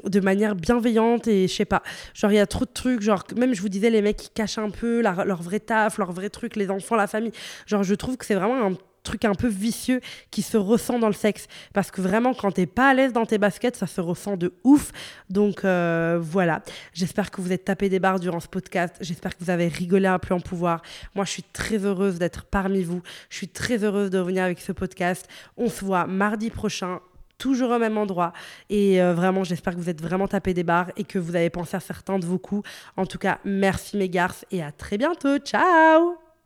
de manière bienveillante et je sais pas. Genre, il y a trop de trucs, genre, même je vous disais, les mecs qui cachent un peu leur vrai taf, leur vrai truc, les enfants, la famille. Genre, je trouve que c'est vraiment un truc un peu vicieux qui se ressent dans le sexe. Parce que vraiment quand t'es pas à l'aise dans tes baskets ça se ressent de ouf. Donc euh, voilà. J'espère que vous êtes tapé des barres durant ce podcast. J'espère que vous avez rigolé un peu en pouvoir. Moi je suis très heureuse d'être parmi vous. Je suis très heureuse de revenir avec ce podcast. On se voit mardi prochain toujours au même endroit. Et euh, vraiment j'espère que vous êtes vraiment tapé des barres et que vous avez pensé à certains de vos coups. En tout cas merci mes garces et à très bientôt. Ciao